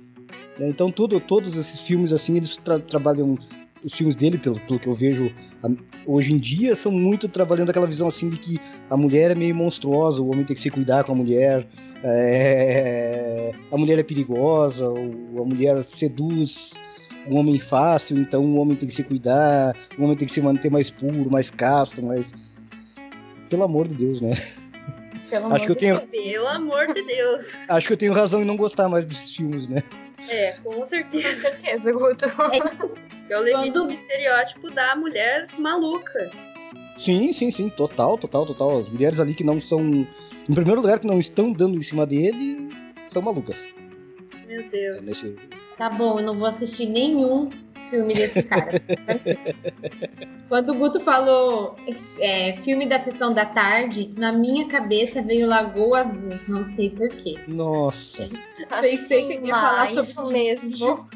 Então tudo, todos esses filmes assim eles tra trabalham os filmes dele, pelo, pelo que eu vejo a, hoje em dia, são muito trabalhando aquela visão assim de que a mulher é meio monstruosa, o homem tem que se cuidar com a mulher, é, a mulher é perigosa, ou a mulher seduz o homem fácil, então o homem tem que se cuidar, o homem tem que se manter mais puro, mais casto, mais. Pelo amor de Deus, né? Pelo Acho que eu tenho... Deus. Pelo amor de Deus. Acho que eu tenho razão em não gostar mais desses filmes, né? É, com certeza. Com certeza, Guto. É o limite Quando... estereótipo da mulher maluca. Sim, sim, sim, total, total, total. As mulheres ali que não são. Em primeiro lugar, que não estão dando em cima dele, são malucas. Meu Deus. É nesse... Tá bom, eu não vou assistir nenhum filme desse cara. Quando o Guto falou é, filme da sessão da tarde, na minha cabeça veio Lagoa Azul. Não sei porquê. Nossa. Pensei que ia falar sobre isso mesmo.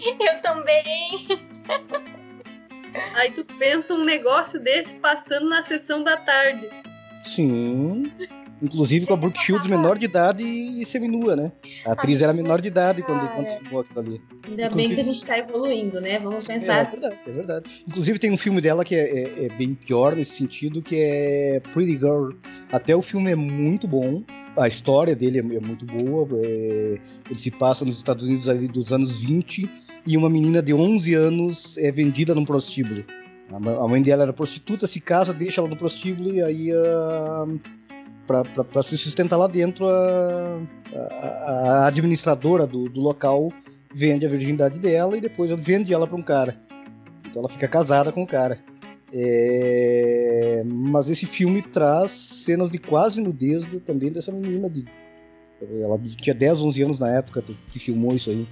Eu também. Aí tu pensa um negócio desse passando na sessão da tarde. Sim. Inclusive com a Brooke Shields menor de idade e seminua, né? A atriz era menor de idade quando, quando filmou aquilo ali. Ainda Inclusive, bem que a gente tá evoluindo, né? Vamos pensar. É, é verdade, é verdade. Inclusive tem um filme dela que é, é, é, bem pior nesse sentido, que é Pretty Girl. Até o filme é muito bom. A história dele é, é muito boa. É, ele se passa nos Estados Unidos ali dos anos 20 e uma menina de 11 anos é vendida num prostíbulo. A mãe dela era prostituta, se casa, deixa ela no prostíbulo e aí. Uh, para se sustentar lá dentro, a, a, a administradora do, do, local vende a virgindade dela e depois vende ela para um cara. Então ela fica casada com o cara. É, mas esse filme traz cenas de quase nudez de, também dessa menina. De, ela tinha 10, 11 anos na época que filmou isso aí.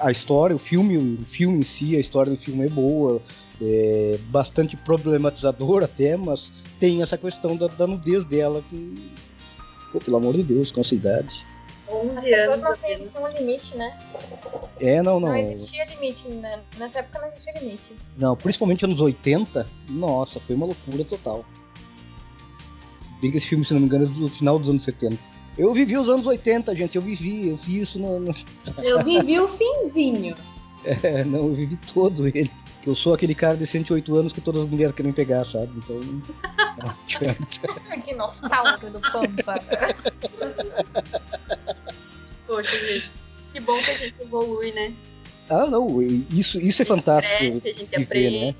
A história, o filme, o filme em si, a história do filme é boa, é bastante problematizador até, mas tem essa questão da, da nudez dela que, pô, pelo amor de Deus, com essa idade. 11 As pessoas não o limite, né? É, não, não. Não existia limite, né? Nessa época não existia limite. Não, principalmente anos 80, nossa, foi uma loucura total. Bem que esse filme, se não me engano, é do final dos anos 70. Eu vivi os anos 80, gente, eu vivi, eu vi isso no. no... Eu vivi o finzinho. É, não, eu vivi todo ele. Que eu sou aquele cara de 108 anos que todas as mulheres querem pegar, sabe? Então. Dinossauro do Pampa. Poxa, gente. Que bom que a gente evolui, né? Ah, não, isso, isso é fantástico. Cresce, a gente aprende. Ver, né?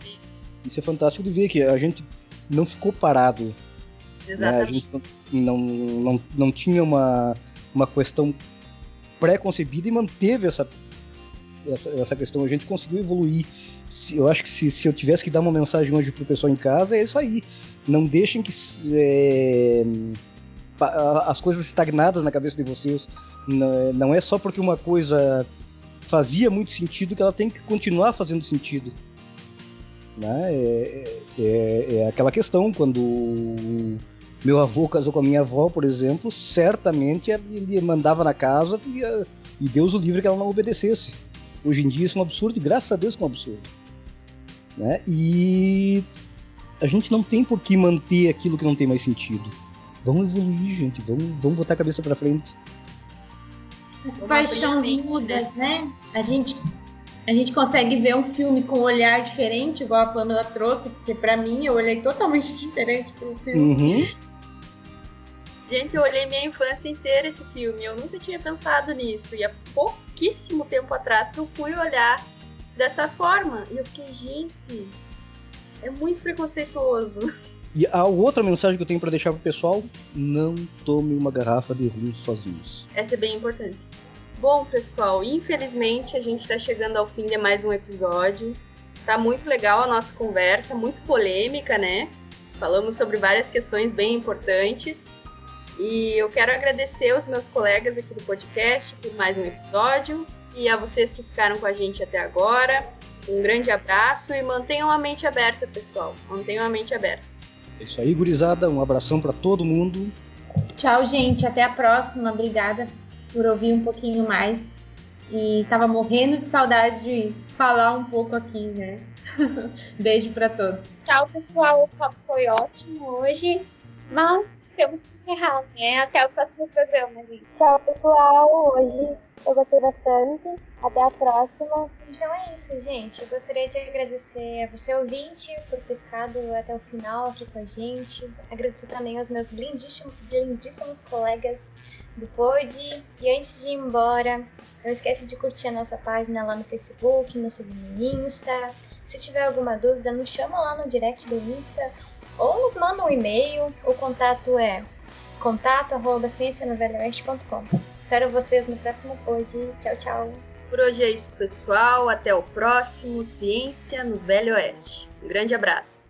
Isso é fantástico de ver que a gente não ficou parado. Exatamente. Né? A gente não, não, não, tinha uma, uma questão pré-concebida e manteve essa, essa, essa questão. A gente conseguiu evoluir. Eu acho que se, se eu tivesse que dar uma mensagem hoje pro pessoal em casa, é isso aí. Não deixem que é, as coisas estagnadas na cabeça de vocês. Não é só porque uma coisa fazia muito sentido que ela tem que continuar fazendo sentido. Né? É, é, é aquela questão, quando meu avô casou com a minha avó, por exemplo, certamente ele mandava na casa e, e Deus o livre que ela não obedecesse. Hoje em dia isso é um absurdo e graças a Deus é um absurdo. Né? E a gente não tem por que manter aquilo que não tem mais sentido. Vamos evoluir, gente. Vamos, vamos botar a cabeça para frente. As paixões mudas, né? A gente, a gente consegue ver um filme com um olhar diferente, igual a Pamela trouxe, porque para mim eu olhei totalmente diferente pro filme. Uhum. Gente, eu olhei minha infância inteira esse filme. Eu nunca tinha pensado nisso. E há pouquíssimo tempo atrás que eu fui olhar dessa forma. E eu fiquei, gente, é muito preconceituoso. E a outra mensagem que eu tenho para deixar pro pessoal: não tome uma garrafa de rum sozinhos. Essa é bem importante. Bom, pessoal, infelizmente a gente está chegando ao fim de mais um episódio. Tá muito legal a nossa conversa, muito polêmica, né? Falamos sobre várias questões bem importantes. E eu quero agradecer aos meus colegas aqui do podcast por mais um episódio e a vocês que ficaram com a gente até agora. Um grande abraço e mantenham a mente aberta, pessoal. Mantenham a mente aberta. É isso aí, gurizada. Um abração para todo mundo. Tchau, gente. Até a próxima. Obrigada por ouvir um pouquinho mais. E tava morrendo de saudade de falar um pouco aqui, né? Beijo para todos. Tchau, pessoal. O papo foi ótimo hoje, mas temos que encerrar, né? Até o próximo programa, gente. Tchau, pessoal. Hoje eu gostei bastante. Até a próxima. Então é isso, gente. Eu gostaria de agradecer a você, ouvinte, por ter ficado até o final aqui com a gente. Agradecer também aos meus lindíssimos, lindíssimos colegas do Pod. E antes de ir embora, não esquece de curtir a nossa página lá no Facebook, no seguir no Insta. Se tiver alguma dúvida, nos chama lá no direct do Insta ou nos manda um e-mail. O contato é contato@ciencianovelhoeste.com. Espero vocês no próximo pod. Tchau, tchau. Por hoje é isso, pessoal. Até o próximo Ciência no Velho Oeste. Um grande abraço.